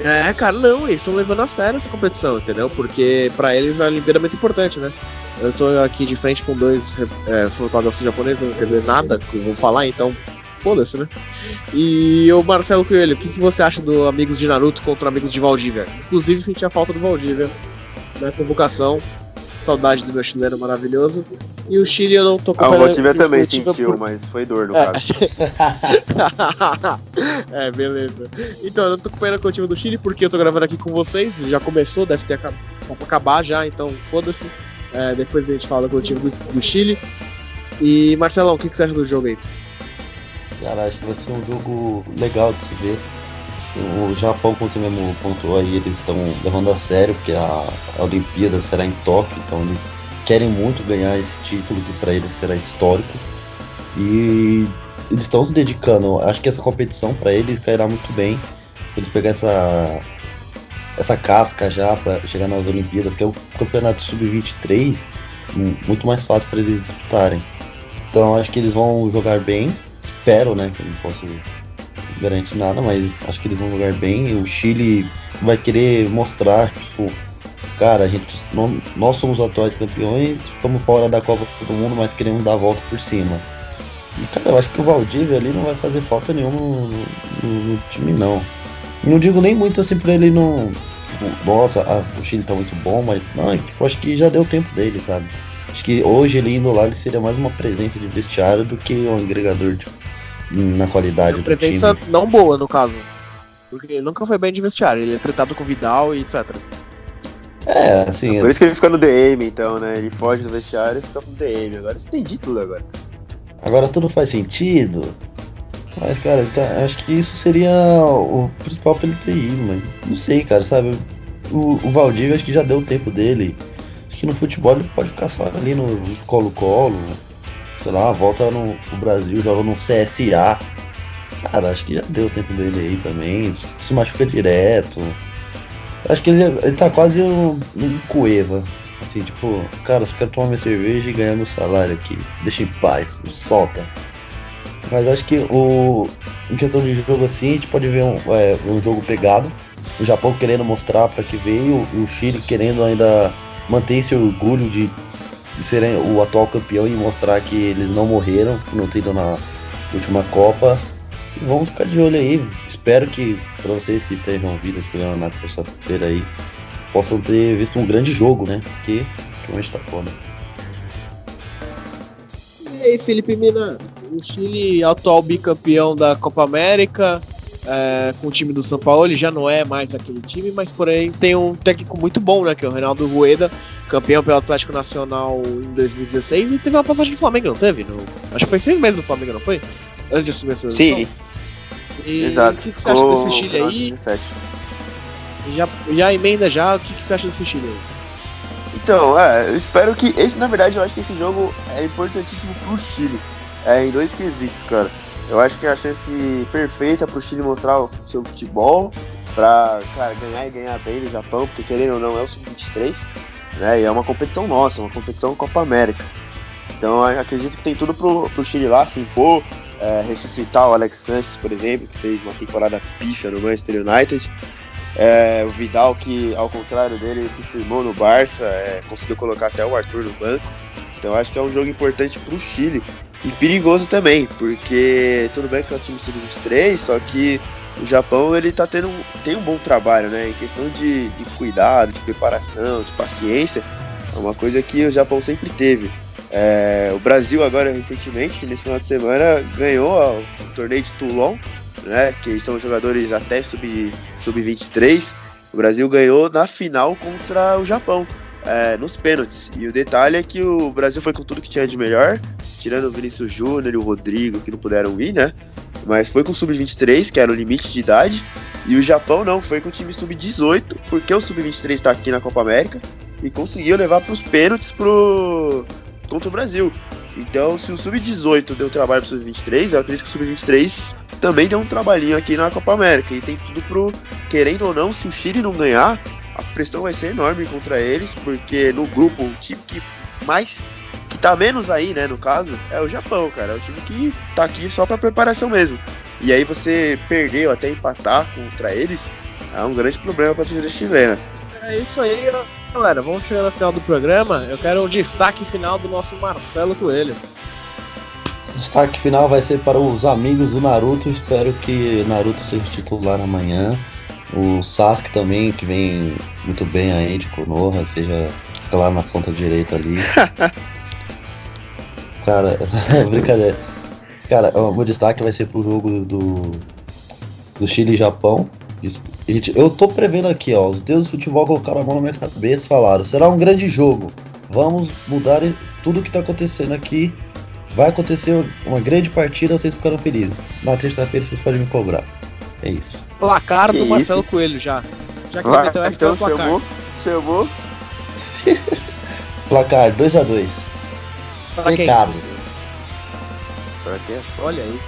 É, cara, não, eles estão levando a sério essa competição, entendeu? Porque pra eles a Olimpíada é muito importante, né? Eu tô aqui de frente com dois é, fotógrafos japoneses, não entender nada que eu vou falar, então foda-se, né? E o Marcelo Coelho, o que, que você acha do Amigos de Naruto contra Amigos de Valdívia? Inclusive senti a falta do Valdívia na convocação. Saudade do meu chileno maravilhoso. E o Chile eu não tô Ah, o Valdívia também sentiu, por- mas foi dor no É. caso. é, beleza. Então, eu não tô acompanhando a coletiva do Chile porque eu tô gravando aqui com vocês. Já começou, deve ter acab- pra acabar já, então foda-se. É, depois a gente fala da coletiva do, do Chile. E Marcelão, o que, que você acha do jogo aí? Cara, acho que vai ser um jogo legal de se ver. O Japão, como você mesmo pontuou aí, eles estão levando a sério, porque a, Olimpíada será em Tóquio, então eles querem muito ganhar esse título, que para eles será histórico. E eles estão se dedicando. Acho que essa competição para eles cairá muito bem. Eles pegar essa essa casca já para chegar nas Olimpíadas, que é o campeonato sub-23, mu- muito mais fácil para eles disputarem. Então acho que eles vão jogar bem. Espero, né? Que eu não posso garantir nada, mas acho que eles vão jogar bem. O Chile vai querer mostrar, tipo, cara, a gente, nós somos os atuais campeões, ficamos fora da Copa do Mundo, mas queremos dar a volta por cima. E cara, eu acho que o Valdívia ali não vai fazer falta nenhuma no, no- no time, não. Não digo nem muito assim pra ele não. tipo, Nossa, a- o Chile tá muito bom, mas não, tipo, acho que já deu tempo dele, sabe? Acho que hoje ele indo lá ele seria mais uma presença de vestiário do que um agregador tipo, na qualidade do Presença time. não boa, no caso. Porque ele nunca foi bem de vestiário, ele é tratado com Vidal e etc. É, assim, Por isso que ele fica no DM, então, né? Ele foge do vestiário e fica no DM. Agora você entendi tudo agora. agora tudo faz sentido. Mas, cara, tá- acho que isso seria o principal pra ele ter ido, mas não sei, cara, sabe? O, o Valdívia acho que já deu o tempo dele. Acho que no futebol ele pode ficar só ali no Colo-Colo, sei lá, volta no, Brasil, joga no CSA. Cara, acho que já deu o tempo dele aí também. Se machuca direto. Acho que ele, ele tá quase um, um. Assim, tipo, cara, só quero tomar minha cerveja e ganhar meu salário aqui. Deixa em paz, solta. Mas acho que o. Em questão de jogo assim, a gente pode ver um, é, um jogo pegado. O Japão querendo mostrar para que veio, o Chile querendo ainda manter esse orgulho de serem o atual campeão e mostrar que eles não morreram, não ter ido na última Copa. E vamos ficar de olho aí. Espero que para vocês que estejam ouvindo esse programa na terça-feira aí, possam ter visto um grande jogo, né? Porque ultimamente tá foda. E aí, Felipe Mina, o Chile, atual bicampeão da Copa América, é, com o time do São Paulo, ele já não é mais aquele time, mas porém tem um técnico muito bom, né? Que é o Reinaldo Rueda, campeão pelo Atlético Nacional em 2016 e teve uma passagem do Flamengo, não teve? No- acho que foi seis meses do Flamengo, não foi? Antes de assumir essa Sim, E exato. o que, que você acha desse Chile aí? 17. Já, já emenda já, o que, que você acha desse Chile aí? Então, é, eu espero que. Esse, na verdade, eu acho que esse jogo é importantíssimo pro Chile. É, em dois quesitos, cara. Eu acho que é a chance perfeita pro Chile mostrar o seu futebol, pra, cara, ganhar e ganhar bem no Japão, porque querendo ou não, é o Sub-23, né? E é uma competição nossa, uma competição Copa América. Então, acredito que tem tudo pro, pro Chile lá se impor, é, ressuscitar o Alex Sanches, por exemplo, que fez uma temporada picha no Manchester United. É, o Vidal, que ao contrário dele, se firmou no Barça, é, conseguiu colocar até o Arthur no banco. Então acho que é um jogo importante para o Chile. E perigoso também, porque tudo bem que é um time sub-23, só que o Japão ele tá tendo tem um bom trabalho, né? Em questão de, de cuidado, de preparação, de paciência, é uma coisa que o Japão sempre teve. É, o Brasil agora recentemente, nesse final de semana, ganhou o torneio de Toulon, né? Que são jogadores até sub- sub-23. o Brasil ganhou na final contra o Japão, é, nos pênaltis. E o detalhe é que o Brasil foi com tudo que tinha de melhor, tirando o Vinícius Júnior e o Rodrigo, que não puderam ir, né? Mas foi com o sub-23, que era o limite de idade. E o Japão não, foi com o time sub-18, porque o sub-23 está aqui na Copa América e conseguiu levar para os pênaltis pro... contra o Brasil. Então, se o sub-18 deu trabalho pro sub-23, eu acredito que o sub-23 também deu um trabalhinho aqui na Copa América. E tem tudo pro, querendo ou não, se o Chile não ganhar, a pressão vai ser enorme contra eles, porque no grupo, o time que mais. que tá menos aí, né, no caso, é o Japão, cara. É o time que tá aqui só pra preparação mesmo. E aí você perder ou até empatar contra eles é um grande problema pra torcida chilena. É isso aí, galera. Vamos chegar no final do programa. Eu quero um destaque final do nosso Marcelo Coelho. Destaque final vai ser para os amigos do Naruto. Espero que Naruto seja titular amanhã. O Sasuke também, que vem muito bem aí de Konoha, seja lá na ponta direita ali. Cara, brincadeira. Cara, o meu destaque vai ser pro jogo do, do Chile e Japão. Gente, Eu tô prevendo aqui, ó. Os deuses do futebol colocaram a mão na minha cabeça e falaram: será um grande jogo. Vamos mudar tudo que tá acontecendo aqui. Vai acontecer uma grande partida, vocês ficaram felizes. Na terça-feira vocês podem me cobrar. É isso. Placar Que do isso? Marcelo Coelho já. Já que ele Vai, meteu essa, então então placar. chamou, chamou. Placar 2x2. Pra quem? Pra quê? Olha aí.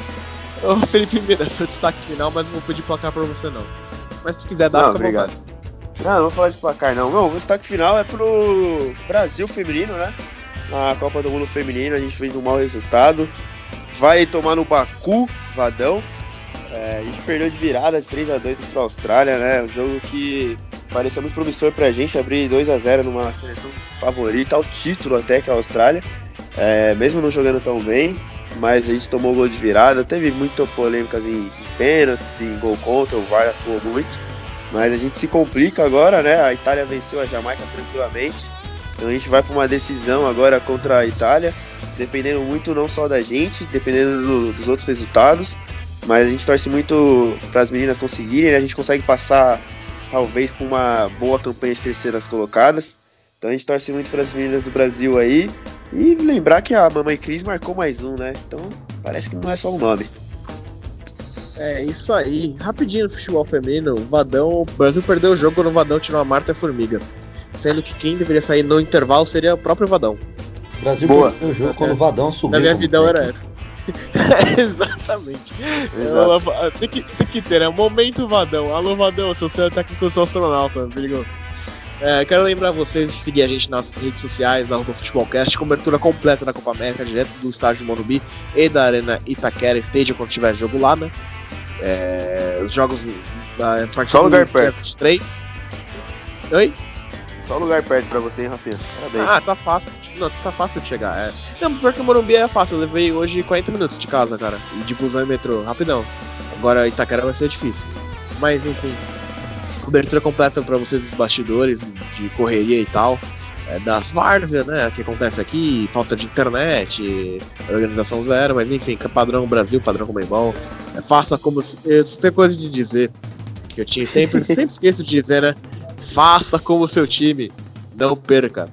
Ô Felipe Mira, seu destaque final, mas não vou pedir placar pra você não. Mas se quiser dar, Não, fica obrigado. vontade. Não, não vou falar de placar não. Não, o destaque final é pro Brasil feminino, né? Na Copa do Mundo Feminino a gente fez um mau resultado. Vai tomar no Baku, Vadão. É, a gente perdeu de virada de 3x2 pra Austrália, né? Um jogo que parecia muito promissor pra gente abrir 2x0 numa seleção favorita, ao título até que a Austrália. É, mesmo não jogando tão bem, mas a gente tomou gol de virada. Teve muitas polêmicas em, em pênaltis, em gol contra, o VAR atuou muito. Mas a gente se complica agora, né? A Itália venceu a Jamaica tranquilamente. Então a gente vai para uma decisão agora contra a Itália, dependendo muito não só da gente, dependendo do- dos outros resultados. Mas a gente torce muito para as meninas conseguirem, né? a gente consegue passar talvez com uma boa campanha de terceiras colocadas. Então a gente torce muito para as meninas do Brasil aí. E lembrar que a Mamãe Cris marcou mais um, né? Então parece que não é só um nome. É isso aí. Rapidinho no futebol feminino, o Vadão, o Brasil perdeu o jogo quando o Vadão tirou a Marta e a Formiga. Sendo que quem deveria sair no intervalo seria o próprio Vadão. O Brasil Boa. perdeu o jogo quando o Vadão subiu. Na minha vida era essa. Exatamente. Ela- tem, que, tem que ter, né? Momento Vadão. Alô, Vadão, seu seu técnico, eu sou astronauta, me ligou? É, quero lembrar vocês de seguir a gente nas redes sociais, arroba Futebolcast, cobertura completa da Copa América, direto do estádio Morumbi e da Arena Itaquera Stadium, quando tiver jogo lá, né? É, os jogos na a partir Só lugar do perto. 23. Oi? Só lugar perto pra você, hein, Rafinha? Parabéns. Ah, tá fácil. Não, tá fácil de chegar. É. Não, porque o Morumbi é fácil. Eu levei hoje 40 minutos de casa, cara. E de busão e metrô, rapidão. Agora Itaquera vai ser difícil. Mas enfim. Cobertura completa pra vocês dos bastidores, de correria e tal. é, das várzeas, né? Que acontece aqui, falta de internet, organização zero, mas enfim, que é padrão Brasil, padrão Comembol. É, faça como. se- Eu tenho coisa de dizer. Que eu tinha sempre, sempre esqueço de dizer, né? Faça como seu time. Não perca.